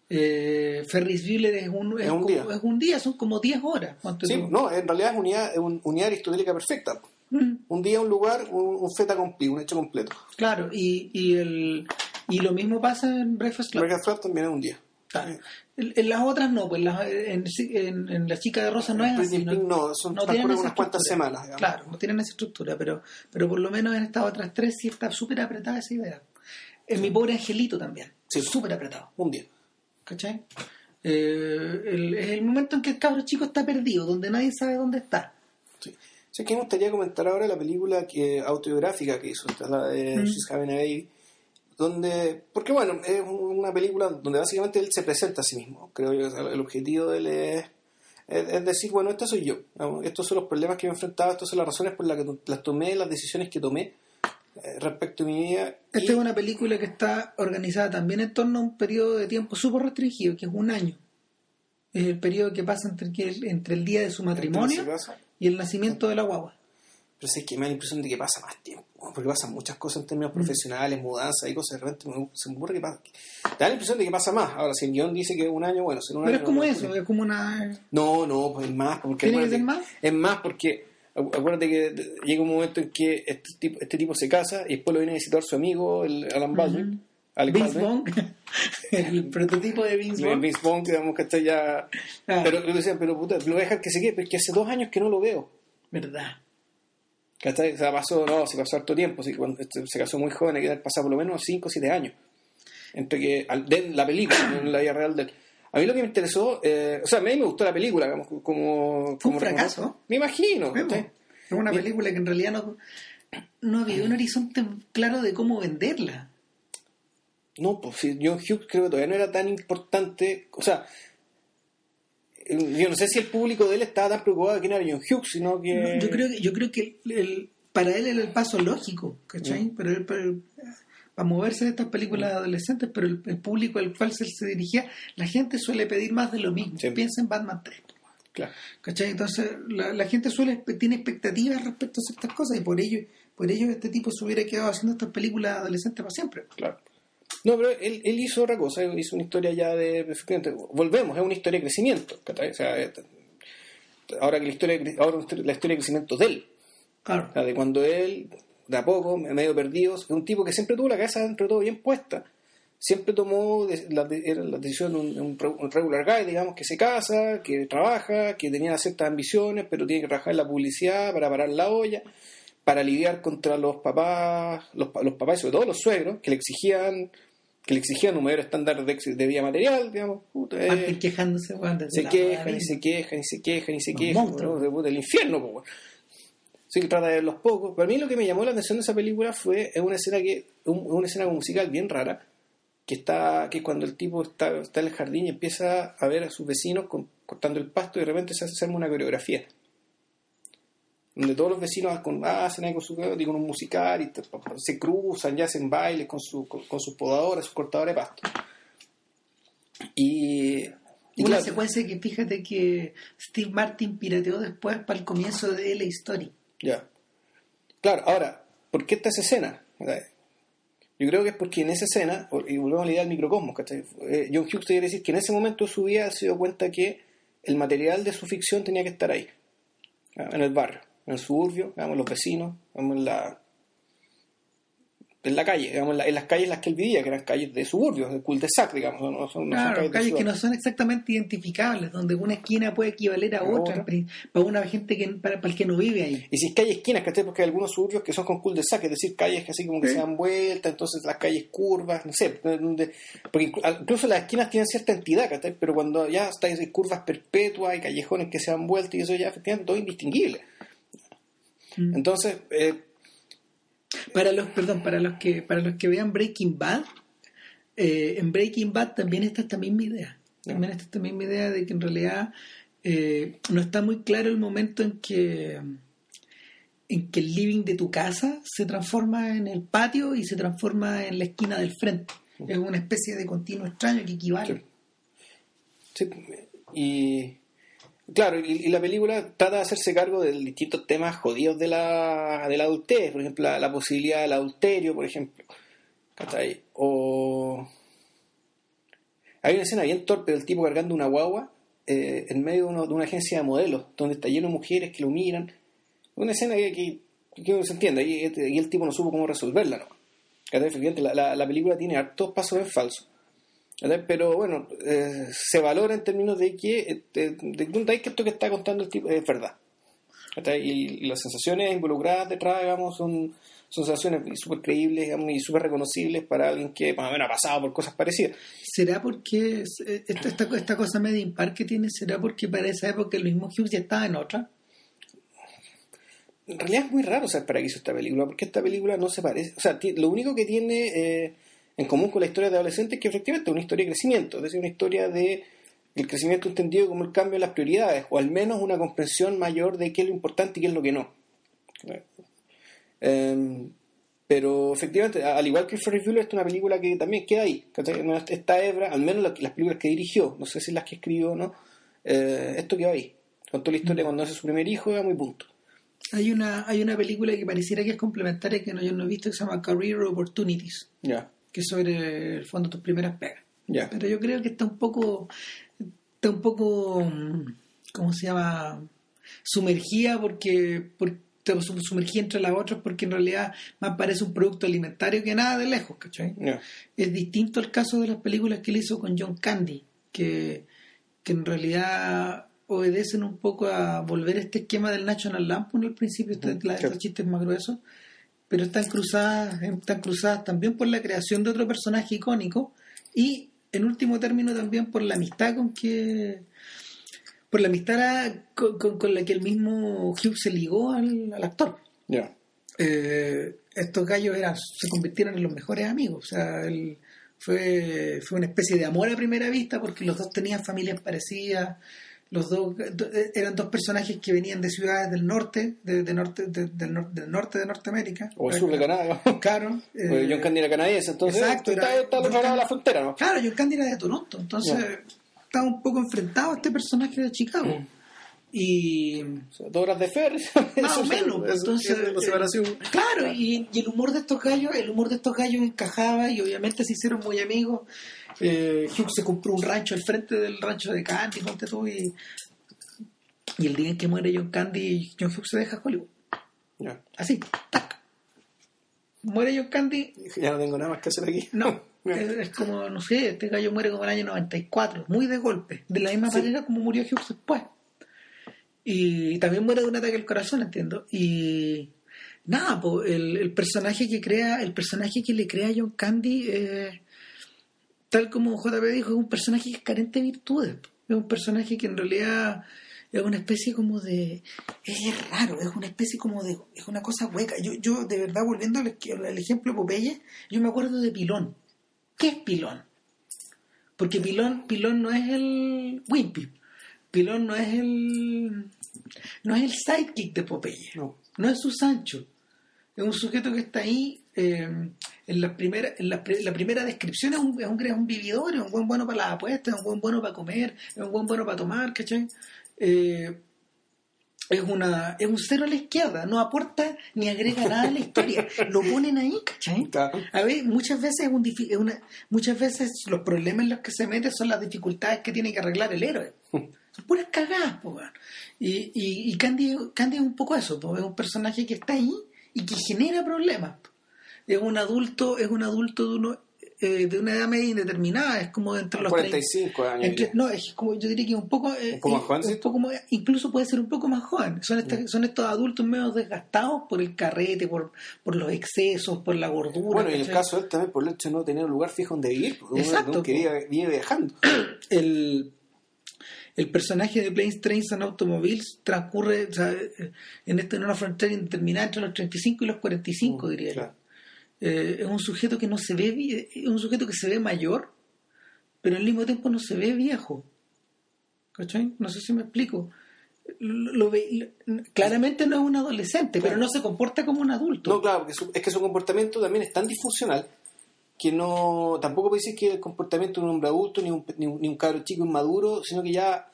Eh, Ferris Bueller es un, es Es un como- día. es un día, son como 10 horas. Sí, tú. no, en realidad es unidad, es un- unidad aristotélica perfecta. Mm, Un día, un lugar, un, un feta completo, un hecho completo. claro, y, y, el, y lo mismo pasa en Breakfast Club. Breakfast Club también es un día. Claro. En, en las otras no, pues las- en, en- en La Chica de Rosa no es así. Pink no, son no tienen unas cuantas semanas. digamos. Claro, no tienen esa estructura, pero, pero por lo menos en estas otras tres sí está súper apretada esa idea. En mi pobre angelito también, Sí. súper apretado. Un día. ¿Cachai? Eh, el- es el momento en que el cabro chico está perdido, donde nadie sabe dónde está. Sí. Sí, que me gustaría comentar ahora la película que, autobiográfica que hizo, la de Mm. She's Having a Baby, donde, porque bueno, es una película donde básicamente él se presenta a sí mismo. Creo yo el objetivo de él es, es, es decir, bueno, este soy yo, ¿no? estos son los problemas que me he enfrentado, estas son las razones por las que las tomé, las decisiones que tomé eh, respecto a mi vida. Esta y- es una película que está organizada también en torno a un periodo de tiempo súper restringido, que es un año. Es el periodo que pasa entre, entre el día de su matrimonio y el nacimiento de la guagua. Pero sí que me da la impresión de que pasa más tiempo. Porque pasan muchas cosas en términos profesionales, mudanzas y cosas, de repente me- se me ocurre que pasa. Da la impresión de que pasa más. Ahora, si el guion dice que es un año, bueno, en un Pero año es como no- eso, es como una... No, no, pues es más. Porque ¿Tiene que ser más? Es más porque, acu- acuérdate que llega un momento en que este tipo, este tipo se casa y después lo viene a visitar su amigo, el Alan Baldwin. Alec Vince. Vaughn, [laughs] el prototipo de Vince Vaughn. Vince que digamos que está ya... Ah. Pero decían, pero puta, lo dejan que se quede, porque hace dos años que no lo veo. ¿Verdad? ¿Cachai? O sea, pasó, no, se pasó harto tiempo, que cuando este, se casó muy joven, hay que haber pasado por lo menos 5 o 7 años. Entre que, al- de la película, no en la vida real de él. A mí lo que me interesó, eh, o sea, a mí me gustó la película, digamos, como... Fue un como fracaso. Me imagino. Es una película que en realidad no, no había un horizonte claro de cómo venderla. No, pues John Hughes creo que todavía no era tan importante. O sea, yo no sé si el público de él estaba tan preocupado de quién era John Hughes, sino que. No, yo creo que, yo creo que el- el- para él era el paso lógico, ¿cachai? Mm. Pero, él- para moverse de estas películas adolescentes, pero el, el público al cual se, se dirigía, la gente suele pedir más de lo mismo. Sí. Piensa en Batman 3. Claro. ¿Cachai? Entonces la, la gente suele tiene expectativas respecto a ciertas cosas y por ello por ello este tipo se hubiera quedado haciendo estas películas adolescentes para siempre. Claro. No, pero él, él hizo otra cosa, hizo una historia ya de. volvemos, es una historia de crecimiento. O sea, eh, ahora que la historia, de ahora la historia de crecimiento de él. Claro. O sea, de cuando él, de a poco, medio perdido, es un tipo que siempre tuvo la cabeza dentro de todo bien puesta. Siempre tomó la, la decisión de un, un regular guy, digamos, que se casa, que trabaja, que tenía ciertas ambiciones, pero tiene que trabajar en la publicidad para parar la olla, para lidiar contra los papás, los, los papás y sobre todo los suegros, que le exigían que le exigían un mayor estándar de, de vida material, digamos. Puta, eh, quejándose, desde se quejan y se quejan y se quejan y se quejan, de puta, el infierno, pues. Sí que trata de ver los pocos. Para mí lo que me llamó la atención de esa película fue es una escena que un- una escena musical bien rara que está que es cuando el tipo está, está en el jardín y empieza a ver a sus vecinos con- cortando el pasto y de repente se hace hacerme una coreografía donde todos los vecinos con, hacen ahí con su y con un musical y se cruzan y hacen bailes con, su, con, con sus podadoras, sus cortadores de pasto. Y, y Una claro, secuencia que fíjate que Steve Martin pirateó después para el comienzo de la historia. Ya. Claro, ahora, ¿por qué esta esa escena? Yo creo que es porque en esa escena, y volvemos a la idea del microcosmos, ¿cachai? Eh, John Hughes te quiere decir que en ese momento de su vida se dio cuenta que el material de su ficción tenía que estar ahí, ¿ya? en el barrio, en el suburbio, digamos, los vecinos, digamos, en la, en la calle, digamos, en, la- en las calles en las que él vivía, que eran calles de suburbios, de cul-de-sac, digamos, no, son, no son Claro, de calles que no son exactamente identificables, donde una esquina puede equivaler a otra, para una gente que para, para el que no vive ahí. Y si es que hay esquinas, ¿cachai? Porque hay algunos suburbios que son con cul-de-sac, es decir, calles que así como que se dan vueltas, entonces las calles curvas, no sé, donde- porque inclu- incluso las esquinas tienen cierta entidad, ¿cachai? Pero cuando ya está hay curvas perpetuas, hay callejones que se dan vueltas y eso ya efectivamente todo indistinguible. Mm. Entonces, eh, Para los, perdón, para los que, para los que vean Breaking Bad, eh, en Breaking Bad también está esta misma idea. También está esta misma idea de que en realidad eh, no está muy claro el momento en que en que el living de tu casa se transforma en el patio y se transforma en la esquina del frente. Es una especie de continuo extraño que equivale. Sí. Sí, y claro, y, la película trata de hacerse cargo de distintos temas jodidos de la, de la adultez, por ejemplo, la, posibilidad del adulterio, por ejemplo. ¿Cachai? O hay una escena bien torpe del tipo cargando una guagua eh, en medio de, una agencia de modelos, donde está lleno de mujeres que lo miran. Una escena que, que, que no se entiende, y, este- y el tipo no supo cómo resolverla, ¿no? La, la, la película tiene hartos pasos en falso. ¿Verdad? Pero bueno, eh, se valora en términos de que, eh, de, de que esto que está contando el tipo es verdad. ¿verdad? Y, y las sensaciones involucradas detrás, digamos, son, son sensaciones súper creíbles digamos, y súper reconocibles para alguien que más o menos ha pasado por cosas parecidas. ¿Será porque eh, esta, esta, esta cosa media impar que tiene, será porque para esa época el mismo Hughes ya estaba en otra? En realidad es muy raro saber para qué hizo esta película, porque esta película no se parece. O sea, lo único que tiene eh, en común con la historia de adolescentes es que efectivamente es una historia de crecimiento, es decir, una historia de el crecimiento entendido como el cambio de las prioridades, o al menos una comprensión mayor de qué es lo importante y qué es lo que no. Eh, pero efectivamente, al igual que Ferris Bueller, esta es una película que también queda ahí. Esta hebra, al menos la- las películas que dirigió, no sé si las que escribió o no, eh, esto quedó ahí. Contó la historia cuando nace su primer hijo, era muy punto. Hay una, hay una película que pareciera que es complementaria que no, yo no he visto que se llama Career Opportunities, Ya, que sobre el fondo tus primeras pegas. ya. Pero yo creo que está un poco, está un poco, mm, ¿cómo se llama? Sumergida porque, porque sumergida entre las otras porque en realidad más parece un producto alimentario que nada de lejos, ¿cachai? ya. Es distinto el caso de las películas que él hizo con John Candy, que, que en realidad obedecen un poco a volver a este esquema del National Lampoon al principio, este- la- sí. estos chistes más gruesos, pero están cruzadas, están cruzadas también por la creación de otro personaje icónico y en último término también por la amistad con que por la amistad con, con- con la que el mismo Hugh se ligó al, al actor eh, estos gallos eran, se convirtieron en los mejores amigos. O sea, él fue, fue una especie de amor a primera vista porque los dos tenían familias parecidas. Los dos do- eran dos personajes que venían de ciudades del norte, de, de norte de- del, nor- del norte de Norteamérica. O el sur de Canadá. [laughs] Claro. [laughs] Eh, John Candy era canadiense, entonces exacto, está, era- está de la frontera, ¿no? Claro, John Candy era de Toronto, entonces estaba un poco enfrentado a este personaje de Chicago. Y O sea, dos horas de ferry. [laughs] más o menos entonces es eh, claro y, y el humor de estos gallos el humor de estos gallos encajaba y obviamente se hicieron muy amigos eh, Hugh se compró un rancho al frente del rancho de Candy ponte tú, y, y el día en que muere John Candy John Hughes se deja Hollywood. Así tac. Muere John Candy. Ya no tengo nada más que hacer aquí. no [laughs] es, es como no sé este gallo muere como en el año 94 muy de golpe de la misma Sí. manera como murió Hughes después. Y también muere de un ataque al corazón entiendo. Y nada po, el, el personaje que crea el personaje que le crea a John Candy eh, tal como JP dijo es un personaje que es carente de virtudes es un personaje que en realidad es una especie como de es raro es una especie como de es una cosa hueca yo, yo de verdad volviendo al, al ejemplo de Popeye yo me acuerdo de Pilón ¿qué es Pilón? porque Pilón Pilón no es el Wimpy Pilón no es el no es el sidekick de Popeye No. no es su Sancho es un sujeto que está ahí eh, en la primera en la, pri- la primera descripción es un, es, un, es un vividor es un buen bueno para las apuestas es un buen bueno para comer es un buen bueno para tomar ¿cachai? Eh, es una es un cero a la izquierda no aporta ni agrega nada a la historia [laughs] lo ponen ahí ¿cachai? A ver, muchas veces es un difi- es una, muchas veces los problemas en los que se mete son las dificultades que tiene que arreglar el héroe. [laughs] Son puras cagadas, po. Y, y, y Candy, Candy es un poco eso, po, es un personaje que está ahí y que genera problemas. Es un adulto, es un adulto de uno eh, de una edad media indeterminada, es como entre los 45 años. entre- no, es como, yo diría que un poco, eh, ¿Un poco más eh, joven, un sí? poco más- incluso puede ser un poco más joven. Son, estas- son estos adultos medio desgastados por el carrete, por, por los excesos, por la gordura. Bueno, y en el caso de él también por el hecho de no tener un lugar fijo donde vivir. porque Exacto, uno que po. vive, viajando. [clears throat] el, el personaje de Planes, Trains and Automobiles transcurre o sea, eh, en, esta, en una frontera indeterminada entre los 35 y los 45, Mm, diría yo. claro. Eh, es un sujeto que no se ve es un sujeto que se ve mayor, pero al mismo tiempo no se ve viejo. ¿Cachai? No sé si me explico. Lo- lo ve- lo- claramente no es un adolescente, pero no se comporta como un adulto. No, claro, porque su- es que su comportamiento también es tan disfuncional que no tampoco puede decir que el comportamiento de un hombre adulto ni un, ni un, ni un cabro chico inmaduro, sino que ya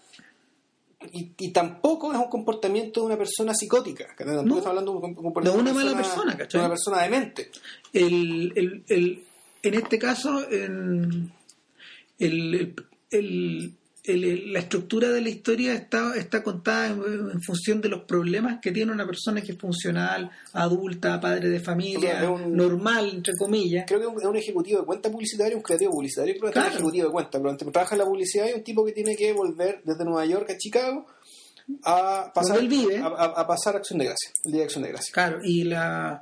y, y tampoco es un comportamiento de una persona psicótica, que tampoco No. hablando de un comportamiento De una mala persona, ¿cachai? de una persona demente. el, el, el- en este caso en- el, el, el- la estructura de la historia está, está contada en, en función de los problemas que tiene una persona que es funcional, adulta, padre de familia, O sea, es un- normal, entre comillas. Creo que es un- ejecutivo de cuenta publicitaria, un creativo publicitario, creo que es Claro. un ejecutivo de cuenta, pero entre- trabaja en la publicidad y un tipo que tiene que volver desde Nueva York a Chicago a pasar, vive. a, a- a pasar Acción de Gracia, el día de Acción de Gracia. Claro, y la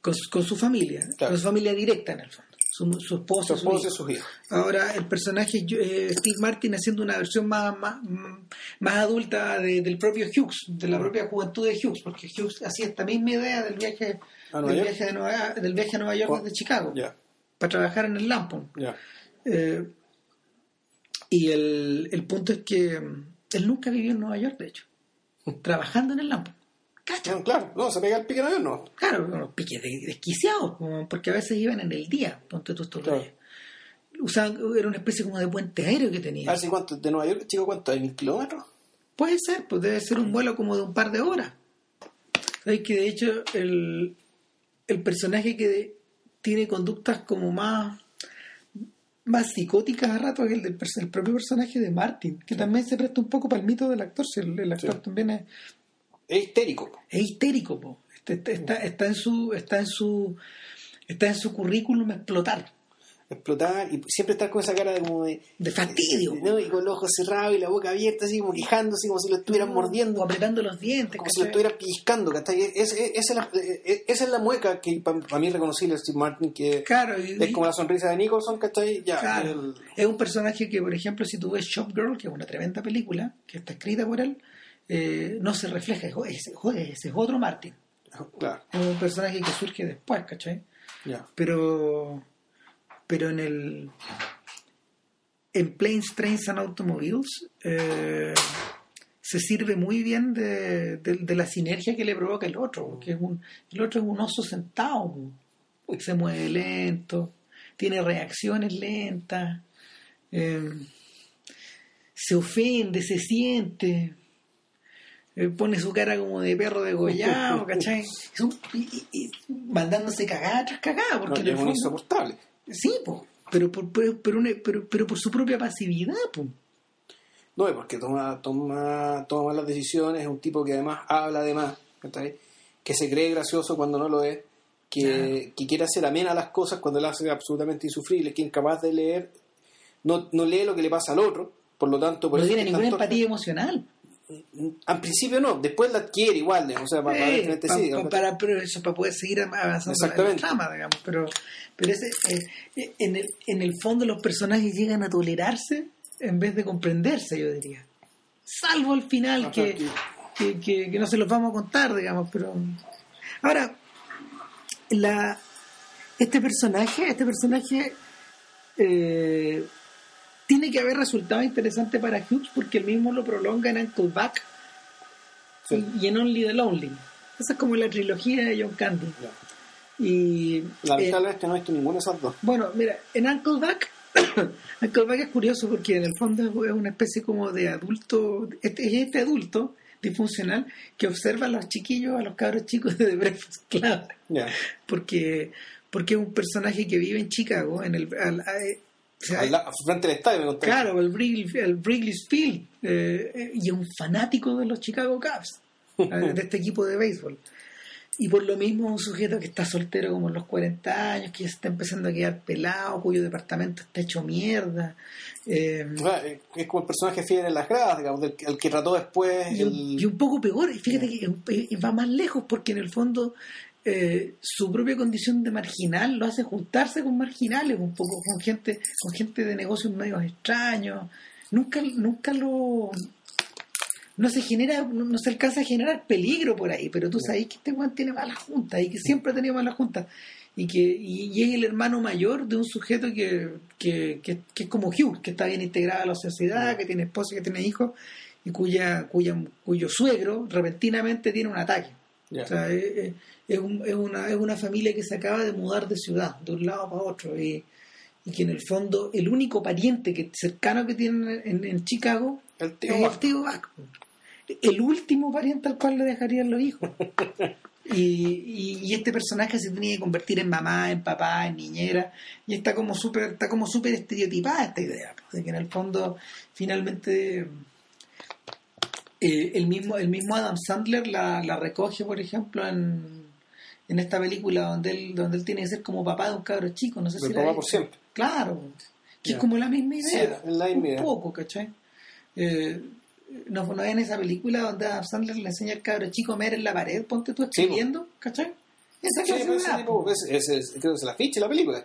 con, su- con su familia, Claro. con su familia directa en el fondo, su, su esposa, Su su esposa sus hijos. Ahora el personaje eh, Steve Martin haciendo una versión más, más, más adulta de- del propio Hughes, de la propia juventud de Hughes, porque Hughes hacía esta misma idea del viaje, ¿A Nueva del York? viaje, de Nueva, del viaje a Nueva York desde Chicago para trabajar en el Lampon. Eh, y el, el punto es que él nunca vivió en Nueva York, de hecho, [laughs] trabajando en el Lampon. ¿Cacha? No, claro, no, se pega el pique en avión, no. Claro, unos piques de- desquiciados, porque a veces iban en el día, ponte tú estos Claro. Usaban, era una especie como de puente aéreo que tenía. A ver si cuánto, de Nueva York, chico, ¿cuánto? ¿Hay mil kilómetros? Puede ser, pues debe ser un vuelo como de un par de horas. Hay que de hecho el, el personaje que tiene conductas como más más psicóticas a rato que el del el propio personaje de Martin, que también se presta un poco para el mito del actor, si el, el actor Sí. también es, Es histérico. es histérico, po. Este- este- está, está en su está en su está en su currículum explotar Explotar y siempre estar con esa cara de como de... de fastidio ¿no? Y con los ojos cerrados y la boca abierta, así como quejándose, como si lo estuvieran mordiendo. apretando los dientes como si lo ¿cachai? estuviera pellizcando, ¿cachai? Es- es- esa, es la, esa es la mueca que para mí es reconocible Steve Martin, que claro y- es como la sonrisa de Nicholson, ¿cachai? Ya, Claro. el- Es un personaje que, por ejemplo, si tú ves Shop Girl, que es una tremenda película, que está escrita por él, eh, no se refleja. Es- Ese, joder, ese es otro Martin. claro, Es un personaje que surge después, ¿cachai? Pero, pero en el. En Planes, Trains and Automobiles eh, se sirve muy bien de, de- de la sinergia que le provoca el otro, porque es un, el otro es un oso sentado, se mueve lento, tiene reacciones lentas, eh, se ofende, se siente, pone su cara como de perro degollado, [laughs] ¿cachai? Y, y- mandándose cagada tras cagada, porque No, es fondo- insoportable. Sí, pero, por, pero, pero, pero, pero por su propia pasividad. No, es porque toma, toma, toma malas decisiones, es un tipo que además habla además, ¿cachai? que se cree gracioso cuando no lo es, que, que quiere hacer amena las cosas cuando las hace absolutamente insufribles, que es incapaz de leer, no, no lee lo que le pasa al otro, por lo tanto... Por no tiene ninguna empatía emocional. Al principio no, después la adquiere igual, digamos, o sea, para, para Eh, defenderte pa- sí, para, pero eso para poder seguir avanzando en la trama, digamos. Pero, pero ese, eh, en, el, en el fondo los personajes llegan a tolerarse en vez de comprenderse, yo diría. Salvo al final que- que, que- que no se los vamos a contar, digamos. pero Ahora, la, este personaje, este personaje eh, tiene que haber resultado interesante para Hughes porque él mismo lo prolonga en Uncle Buck Sí. y, en Only the Lonely. Esa es como la trilogía de John Candy. Y eh, Lamentablemente no he visto ninguna de esas dos. bueno, mira, en Uncle Buck, [coughs] Uncle Buck es curioso porque en el fondo es una especie como de adulto, es este adulto disfuncional que observa a los chiquillos, a los cabros chicos de The Breakfast Club porque porque es un personaje que vive en Chicago en el al- la- frente al estadio me contaste. claro el Wrigley, el Wrigley's Field eh, eh, y es un fanático de los Chicago Cubs [laughs] eh, de este equipo de béisbol y por lo mismo un sujeto que está soltero como en los 40 años que ya se está empezando a quedar pelado cuyo departamento está hecho mierda eh, O sea, es como el personaje fiel en las gradas, digamos, del, el que trató después. y, un, el- y un poco peor, fíjate que va más lejos porque en el fondo eh, su propia condición de marginal lo hace juntarse con marginales, un poco con gente, con gente de negocios medios extraños. Nunca, nunca lo no se genera, no, no se alcanza a generar peligro por ahí, pero tú sabes que este Juan tiene malas juntas y que siempre ha tenido malas juntas. Y que y, y es el hermano mayor de un sujeto que, que, que, que es como Hugh, que está bien integrado a la sociedad, que tiene esposa, que tiene hijos, y cuya, cuya, cuyo suegro repentinamente tiene un ataque. O sea, es, es- es un- es una, es una familia que se acaba de mudar de ciudad, de un lado para otro, y, y que en el fondo el único pariente que cercano que tienen en, en Chicago el tío es el tío Buck. El último pariente al cual le dejarían los hijos. [laughs] Y, y, y este personaje se tenía que convertir en mamá, en papá, en niñera, y está como súper está como súper estereotipada esta idea, pues, de que en el fondo finalmente eh, el mismo el mismo Adam Sandler la, la recoge, por ejemplo, en, en esta película donde él donde él tiene que ser como papá de un cabro chico, no sé El si papá la por siempre. Claro, que es como la misma Sí, idea, es la misma un idea. poco, ¿cachai? Eh, no, no en esa película donde Adam Sandler le enseña al cabro chico a en la pared, ponte tú Sí, escribiendo, ¿cachai? Esa Sí, pero ese tipo, po. es, es, es- creo que es la ficha de la película.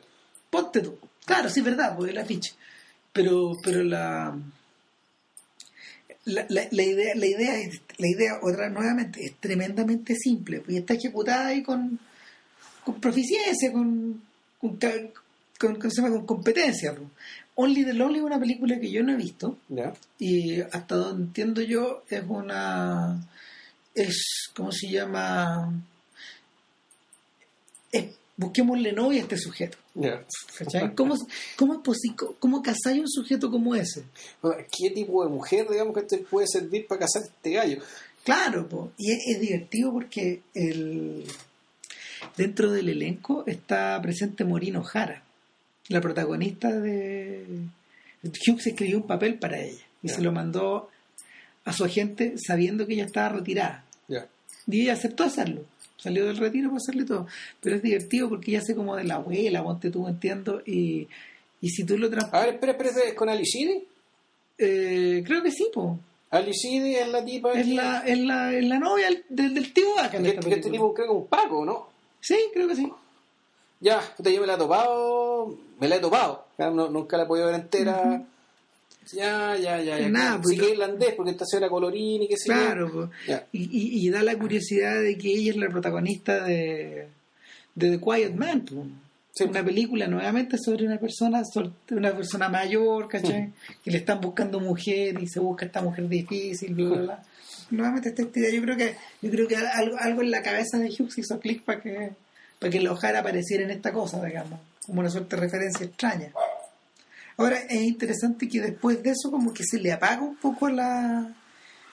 ponte tú. Claro, sí es verdad, porque la ficha. Pero, pero la, la, la, la idea, la idea es, la idea, otra nuevamente, es tremendamente simple, y está ejecutada ahí con, con proficiencia, con, con, con, con, competencia. Only the Lonely es una película que yo no he visto, y hasta donde entiendo yo es una es ¿cómo se llama? es busquémosle novia a este sujeto. ¿cachai? ¿Cómo, cómo cómo casáis un sujeto como ese? ¿Qué tipo de mujer, digamos, que te puede servir para casar este gallo? claro po. y es, es divertido porque el dentro del elenco está presente Morino Jara la protagonista de Hughes escribió un papel para ella y se lo mandó a su agente sabiendo que ella estaba retirada. Y ella aceptó hacerlo. Salió del retiro para hacerle todo. Pero es divertido porque ella hace como de la abuela, ponte tú, entiendo. Y, y si tú lo trans... A ver, espera, espera, espera, ¿es con Alicidi? Eh, creo que sí, po. Alicidi es la tipa Es que- la, es la, es la novia del, del tío Vaca que, que este tipo creo que es un Paco, ¿no? Sí, creo que sí. Ya, yo me la he topado, me la he topado, Ya, no- nunca la he podido ver entera. Ya, ya, ya, ya. Nada, pues, sí que es irlandés, porque esta señora Colorini, sé yo. Claro. Ya. Y, y, y da la curiosidad de que ella es la protagonista de, de The Quiet Man. Sí. una película nuevamente sobre una persona una persona mayor, ¿cachai? Que le están buscando mujer y se busca esta mujer difícil, bla, bla, bla. [laughs] Nuevamente esta idea, yo creo que yo creo que algo, algo en la cabeza de Hughes hizo clic para que para que la Ojara apareciera en esta cosa, digamos, como una suerte de referencia extraña. Ahora es interesante que después de eso como que se le apaga un poco la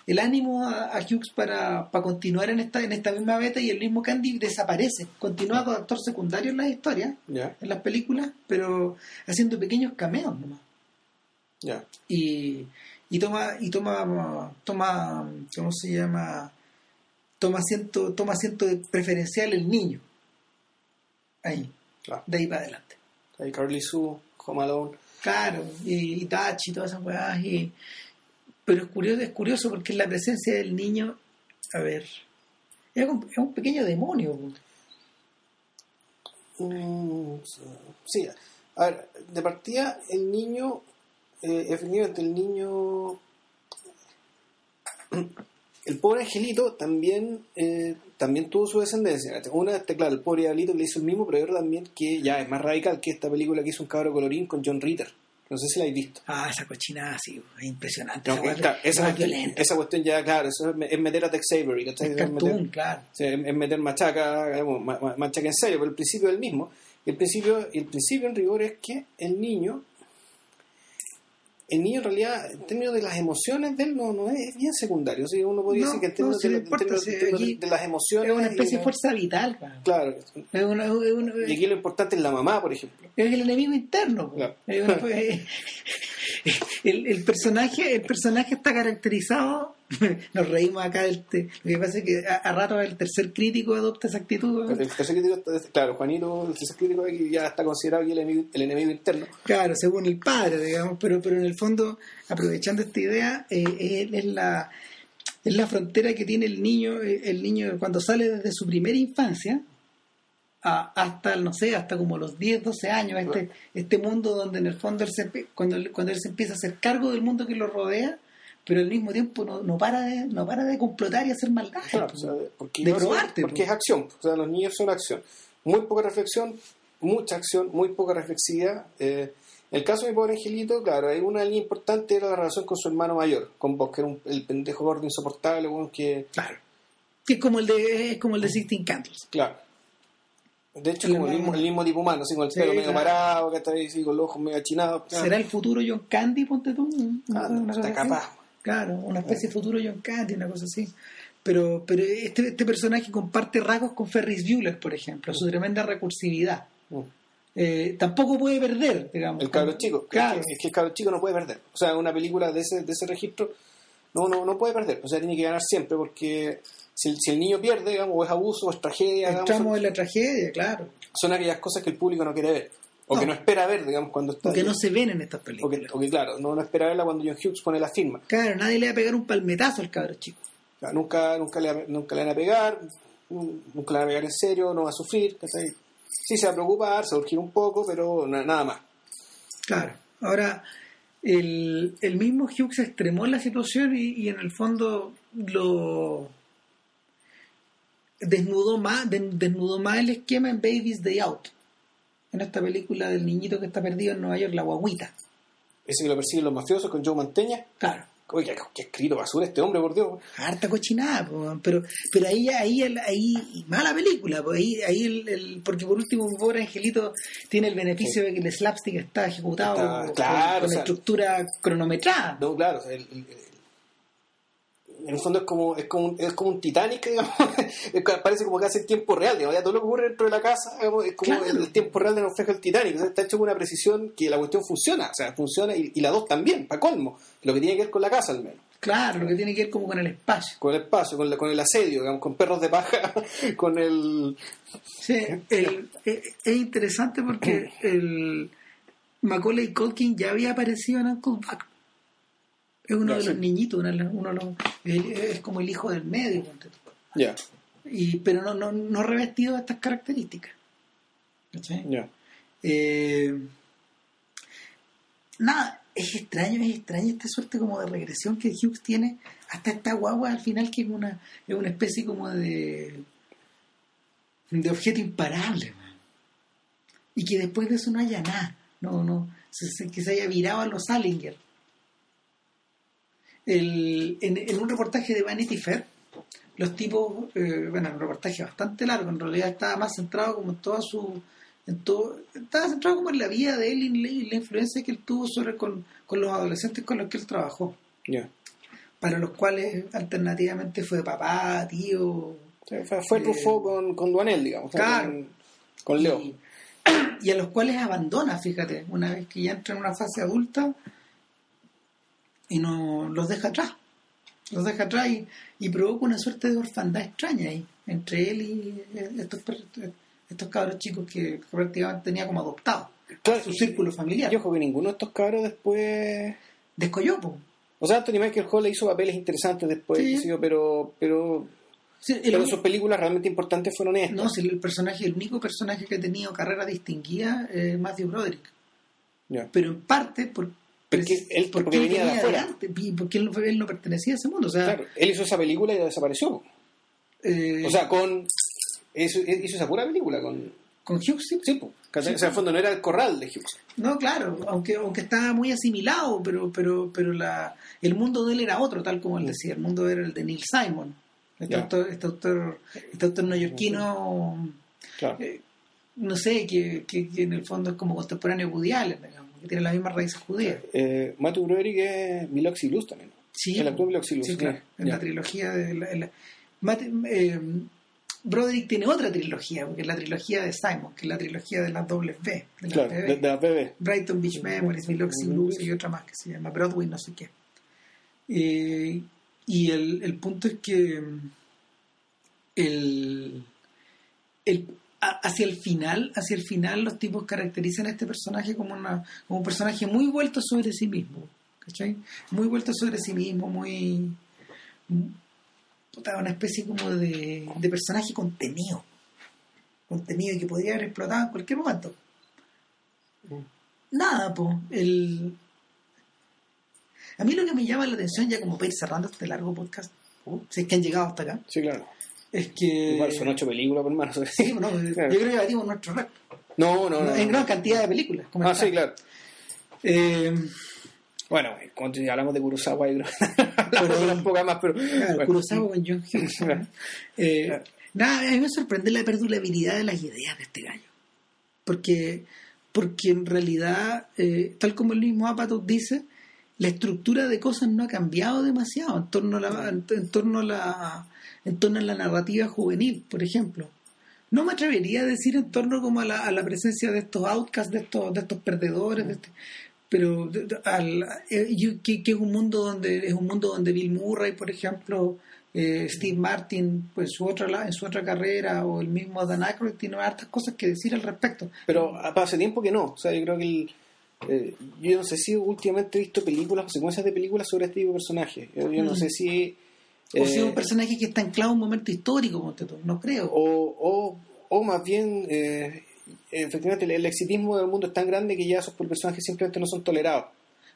el ánimo a, a Hughes para, para continuar en esta en esta misma beta y el mismo Candy desaparece, continúa como actor secundario en las historias, en las películas, pero haciendo pequeños cameos nomás. ya. Y, y toma y toma toma ¿cómo se llama? toma asiento toma asiento preferencial el niño. Ahí, Claro. de ahí para adelante. Hay Carly Sue, Home Alone. Y, y Tachi y todas esas weas. Y, pero es curioso, es curioso porque la presencia del niño, a ver, es un, pequeño demonio. Mm, sí, a ver, de partida el niño, eh, efectivamente el niño, el pobre angelito también eh, también tuvo su descendencia. Una, este, claro, el pobre diablito le hizo el mismo, pero otra también que ya es más radical que esta película que hizo un cabro colorín con John Ritter. No sé si la habéis visto. Ah, esa cochinada, sí, es impresionante. No, esa claro, esa, cuestión, esa cuestión ya, claro, eso es, es meter a Tex Avery. Es Es meter- claro. es meter machaca, machaca en serio, pero el principio es el mismo. El principio, el principio en rigor es que el niño, el niño en realidad, en términos de las emociones de él, no, no es, bien secundario. O sea, uno podría No, decir que en no, términos, sí, de, no en importa, términos- en términos de las emociones. Es una especie de fuerza vital. pa. Claro. Es, una- es una- Y aquí lo importante es la mamá, por ejemplo. es el enemigo interno. Claro. Es una- [laughs] [laughs] el, el personaje el personaje está caracterizado [laughs] nos reímos acá del te- lo que pasa es que a, a rato el tercer crítico adopta esa actitud El tercer crítico, claro, Juanito, el tercer crítico ya está considerado aquí el enemigo, el enemigo interno. Claro, según el padre, digamos, pero, pero en el fondo, aprovechando esta idea, eh, eh, es, la, es la frontera que tiene el niño, eh, el niño cuando sale desde su primera infancia a- hasta, no sé, hasta como los 10, 12 años, este, este mundo donde en el fondo él se, cuando, él- cuando él se empieza a hacer cargo del mundo que lo rodea, pero al mismo tiempo no, no para de no para de complotar y hacer maldad. Claro, o sea, porque, De no probarte, porque pues. es acción, o sea, los niños son acción. Muy poca reflexión, mucha acción, muy poca reflexividad. Eh, el caso de mi pobre angelito, claro, hay una línea importante era la relación con su hermano mayor, con vos, que era un- el pendejo gordo insoportable, weón, que, Claro. Que es como el de, es como el de Sixteen Candles. claro. De hecho, como el mismo, el mismo tipo humano, así con el Sí, pelo medio claro. parado, que está ahí, con los ojos medio achinados. claro. ¿Será el futuro John Candy, ponte tú? Una- Ah, está así. capaz. Claro, una especie de futuro John Candy, una cosa así. pero, pero este, este personaje comparte rasgos con Ferris Bueller, por ejemplo, su tremenda recursividad. Mm. Eh, tampoco puede perder, digamos. El cabro chico. Claro. Es, que, es que el cabro chico no puede perder. O sea, una película de ese, de ese registro no, no, no puede perder. O sea, tiene que ganar siempre porque si, el- si el niño pierde, digamos, o es abuso, o es tragedia, Entramos en la tragedia, claro. son aquellas cosas que el público no quiere ver. O No. que no espera ver, digamos, cuando está. Porque ahí. no se ven en estas o, que, películas. o que, claro, no, no espera verla cuando John Hughes pone la firma. Claro, nadie le va a pegar un palmetazo al cabro chico. O nunca, nunca, le, nunca le van a pegar, nunca le van a pegar en serio, no va a sufrir. Sí se va a preocupar, se va a urgir un poco, pero na- nada más. Claro. Ahora, el, el mismo Hughes extremó la situación y, y en el fondo lo desnudó más, de- desnudó más el esquema en Baby's Day Out. En esta película del niñito que está perdido en Nueva York, la guaguita. Ese que lo persiguen los mafiosos con Joe Manteña. Claro. Oye, qué, escrito basura este hombre, por Dios. harta cochinada, po, pero pero ahí ahí ahí mala película, po, ahí ahí el, el- porque por último pobre angelito tiene el beneficio de que el slapstick está ejecutado Está- con- claro, con, o sea- estructura cronometrada. No, claro, o sea, el- el- en el fondo es como, es como, un- es como un Titanic, [laughs] digamos. Parece como que hace en tiempo real, digamos. Ya todo lo que ocurre dentro de la casa digamos, es como Claro. el, tiempo real de naufragio del Titanic. Sea, está hecho con una precisión que la cuestión funciona, o sea, funciona y, y la dos también, para colmo. Lo que tiene que ver con la casa, al menos. Claro, lo que tiene que ver como con el espacio. Con el espacio, con, la- con el asedio, digamos, con perros de paja, [laughs] con el. Sí, el- es, es interesante porque el Macaulay Culkin ya había aparecido en Uncle Buck. Es uno de los niñitos, uno de los, uno los- es como el hijo del medio. Ya, y pero no, no, no revestido de estas características. Eh, nada, es extraño, es extraño esta suerte como de regresión que Hughes tiene hasta esta guagua al final que es una, es una especie como de de objeto imparable man. y que después de eso no haya nada no, no, se- se- que se haya virado a los Salinger el, en, en un reportaje de Vanity Fair los tipos, eh, bueno, un reportaje bastante largo, en realidad estaba más centrado como en toda su, en todo, estaba centrado como en la vida de él y la, y la influencia que él tuvo sobre con, con los adolescentes con los que él trabajó, para los cuales alternativamente fue papá, tío, Fue, fue Eh, Truffaut con, con Duanel, digamos. claro. Con, con Leo. y, y a los cuales abandona, fíjate, una vez que ya entra en una fase adulta y no los deja atrás. Los deja atrás y, y provoca una suerte de orfandad extraña ahí, entre él y eh, estos, estos cabros chicos que prácticamente tenía como adoptados. Claro, Su círculo familiar. Y ojo que ninguno de estos cabros después. Descolló, po. O sea, Anthony Michael Hall le hizo papeles interesantes después, Sí. yo, pero, pero, Sí, pero único- sus películas realmente importantes fueron estas. no, si el personaje, el único personaje que ha tenido carrera distinguida es Matthew Broderick. Pero en parte por, Porque él- porque venía de afuera. antes, y porque él, él no pertenecía a ese mundo. O sea, Claro, él hizo esa película y desapareció. eh, O sea, con. Hizo, hizo esa pura película con. con Hughes, sí. Sí, pues. Sí. O sea, en el fondo no era el corral de Hughes. No, claro, aunque aunque estaba muy asimilado, pero pero pero la el mundo de él era otro, tal como él decía. El mundo era el de Neil Simon, este autor, este autor, este autor neoyorquino, Claro. eh, no sé, que, que, que en el fondo es como contemporáneo Woody Allen, digamos, que tiene las mismas raíces judías. Eh, Matthew Broderick es Biloxi Blues también. Sí, el actor Biloxi Blues. Sí, claro. En la trilogía de la, en la- Mate- eh, Broderick tiene otra trilogía, porque es la trilogía de Simon, que es la trilogía de las dobles B. De las Claro, BB. de, de la BB. Brighton Beach Memories, Biloxi Blues y otra más que se llama Broadway, no sé qué. Eh, y el, el punto es que mm, el, el- hacia el final, hacia el final los tipos caracterizan a este personaje como, una, como un personaje muy vuelto sobre sí mismo. ¿cachai? Muy vuelto sobre sí mismo, muy puta, una especie como de, de personaje contenido. Contenido y que podría haber explotado en cualquier momento. Nada, po. El... A mí lo que me llama la atención, ya como para ir cerrando este largo podcast, si es que han llegado hasta acá, Sí, claro. Es que. Igual son ocho películas, por hermano. Sí, no, [laughs] Claro. yo creo que batimos nuestro récord. No, no, no. en no. gran cantidad de películas. Ah, sí, claro. Eh, Bueno, cuando hablamos de Kurosawa, yo creo [laughs] unas pocas más, pero. claro, bueno. Kurosawa con John Hughes. [laughs] Eh, Claro. Nada, a mí me sorprende la perdurabilidad de las ideas de este gallo. Porque, porque en realidad, eh, tal como el mismo Apatow dice, la estructura de cosas no ha cambiado demasiado en torno a la, en torno a la, en torno a la narrativa juvenil, por ejemplo. No me atrevería a decir en torno como a la, a la presencia de estos outcasts, de estos, de estos perdedores, de este- pero al- eh, yo- que, que es un mundo donde es un mundo donde Bill Murray, por ejemplo, eh, Steve Martin, pues su otra en su otra carrera o el mismo Dan Aykroyd tiene hartas cosas que decir al respecto. Pero hace tiempo que no. O sea, yo creo que el, eh, yo no sé si últimamente he visto películas o secuencias de películas sobre este tipo de personajes. Yo, yo no Mm. sé si. O eh, un personaje que está anclado en un momento histórico, no creo. o, o, o más bien, eh, efectivamente, el, el exitismo del mundo es tan grande que ya esos personajes simplemente no son tolerados.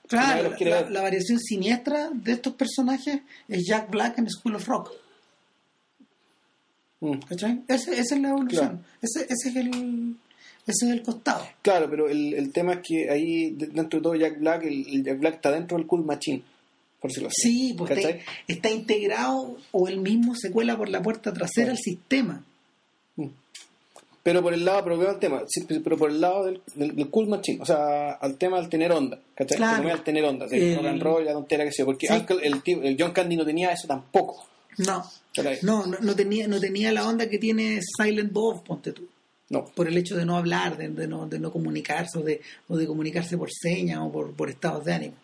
Claro, la, variación siniestra de estos personajes es Jack Black en School of Rock. Mm. Ese- esa es la evolución. Claro. Ese, ese es el ese es el costado. Claro, pero el, el tema es que ahí, de- dentro de todo, Jack Black, el, el Jack Black está dentro del Cool Machine, por decirlo así. Sí, pues está, integrado o él mismo se cuela por la puerta trasera Claro. al sistema. Mm. Pero por el lado, pero veo el tema, pero por el lado del, del, del cool machine, o sea, al tema del tener onda, ¿cachai? Claro. Al tener onda, El- el rock and roll, la tontera que sea, porque Sí. El, el John Candy no tenía eso tampoco. No, no, no, no tenía, no tenía la onda que tiene Silent Bob, ponte tú. No. Por el hecho de no hablar, de, de no, de no comunicarse o de, o de comunicarse por señas o por, por estados de ánimo.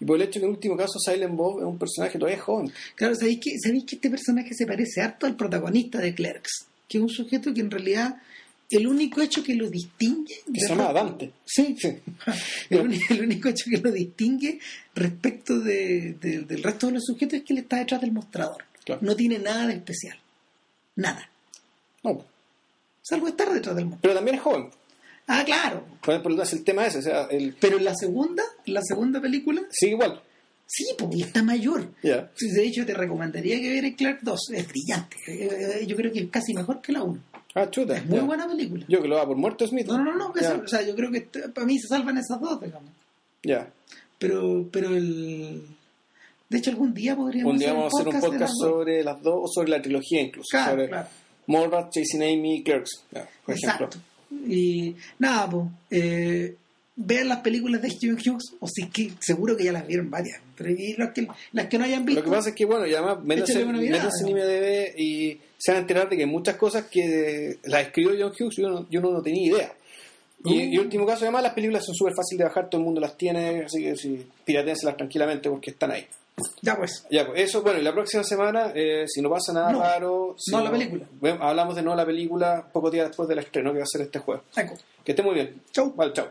Y por el hecho que en último caso Silent Bob es un personaje todavía joven. Claro, ¿sabéis que, ¿sabéis que este personaje se parece harto al protagonista de Clerks? Que es un sujeto que en realidad el único hecho que lo distingue... Que se llama Dante. Sí, [laughs] Sí. [laughs] El, único hecho que lo distingue respecto de- de- del resto de los sujetos es que él está detrás del mostrador. Claro. No tiene nada de especial. Nada. No. Salvo estar detrás del mostrador. Pero también es joven. Ah, claro. Por ejemplo, es el tema ese, o sea, el, Pero en la segunda, en la segunda película, sigue igual. sí, porque está mayor. Ya. Sí, De hecho, te recomendaría que vieras Clark 2. Es brillante. Eh, eh, Yo creo que es casi mejor que la 1. Ah, chuta. Es muy buena película. Yo que lo va por muerto Smith. No, no, no. Esa- o sea, yo creo que para mí se salvan esas dos, digamos. Ya. Pero, pero el... De hecho, algún día podríamos Un día vamos a hacer un las podcast sobre las dos o sobre la trilogía incluso. Claro, sobre claro. Mallrats, Chasing Amy, Clerks. ya, por ejemplo. Y nada, pues, eh, vean las películas de Steven Hughes, o sí que seguro que ya las vieron varias, pero y las que, las que no hayan visto, Lo que pasa es que, bueno, y además, métanse, Échale una mirada, métanse en. IMDB y se van a enterar de que muchas cosas que las escribió John Hughes yo no, yo no, no tenía idea. Y, Uh. y último caso, además, las películas son súper fáciles de bajar, todo el mundo las tiene, así que sí, piratéenselas tranquilamente porque están ahí. Ya pues, Ya, pues eso, bueno, y la próxima semana, eh, si no pasa nada No. raro, si No la película. hablamos de no la película poco días después del estreno que va a ser este jueves. saco. Que esté muy bien. Chau. Vale, chao.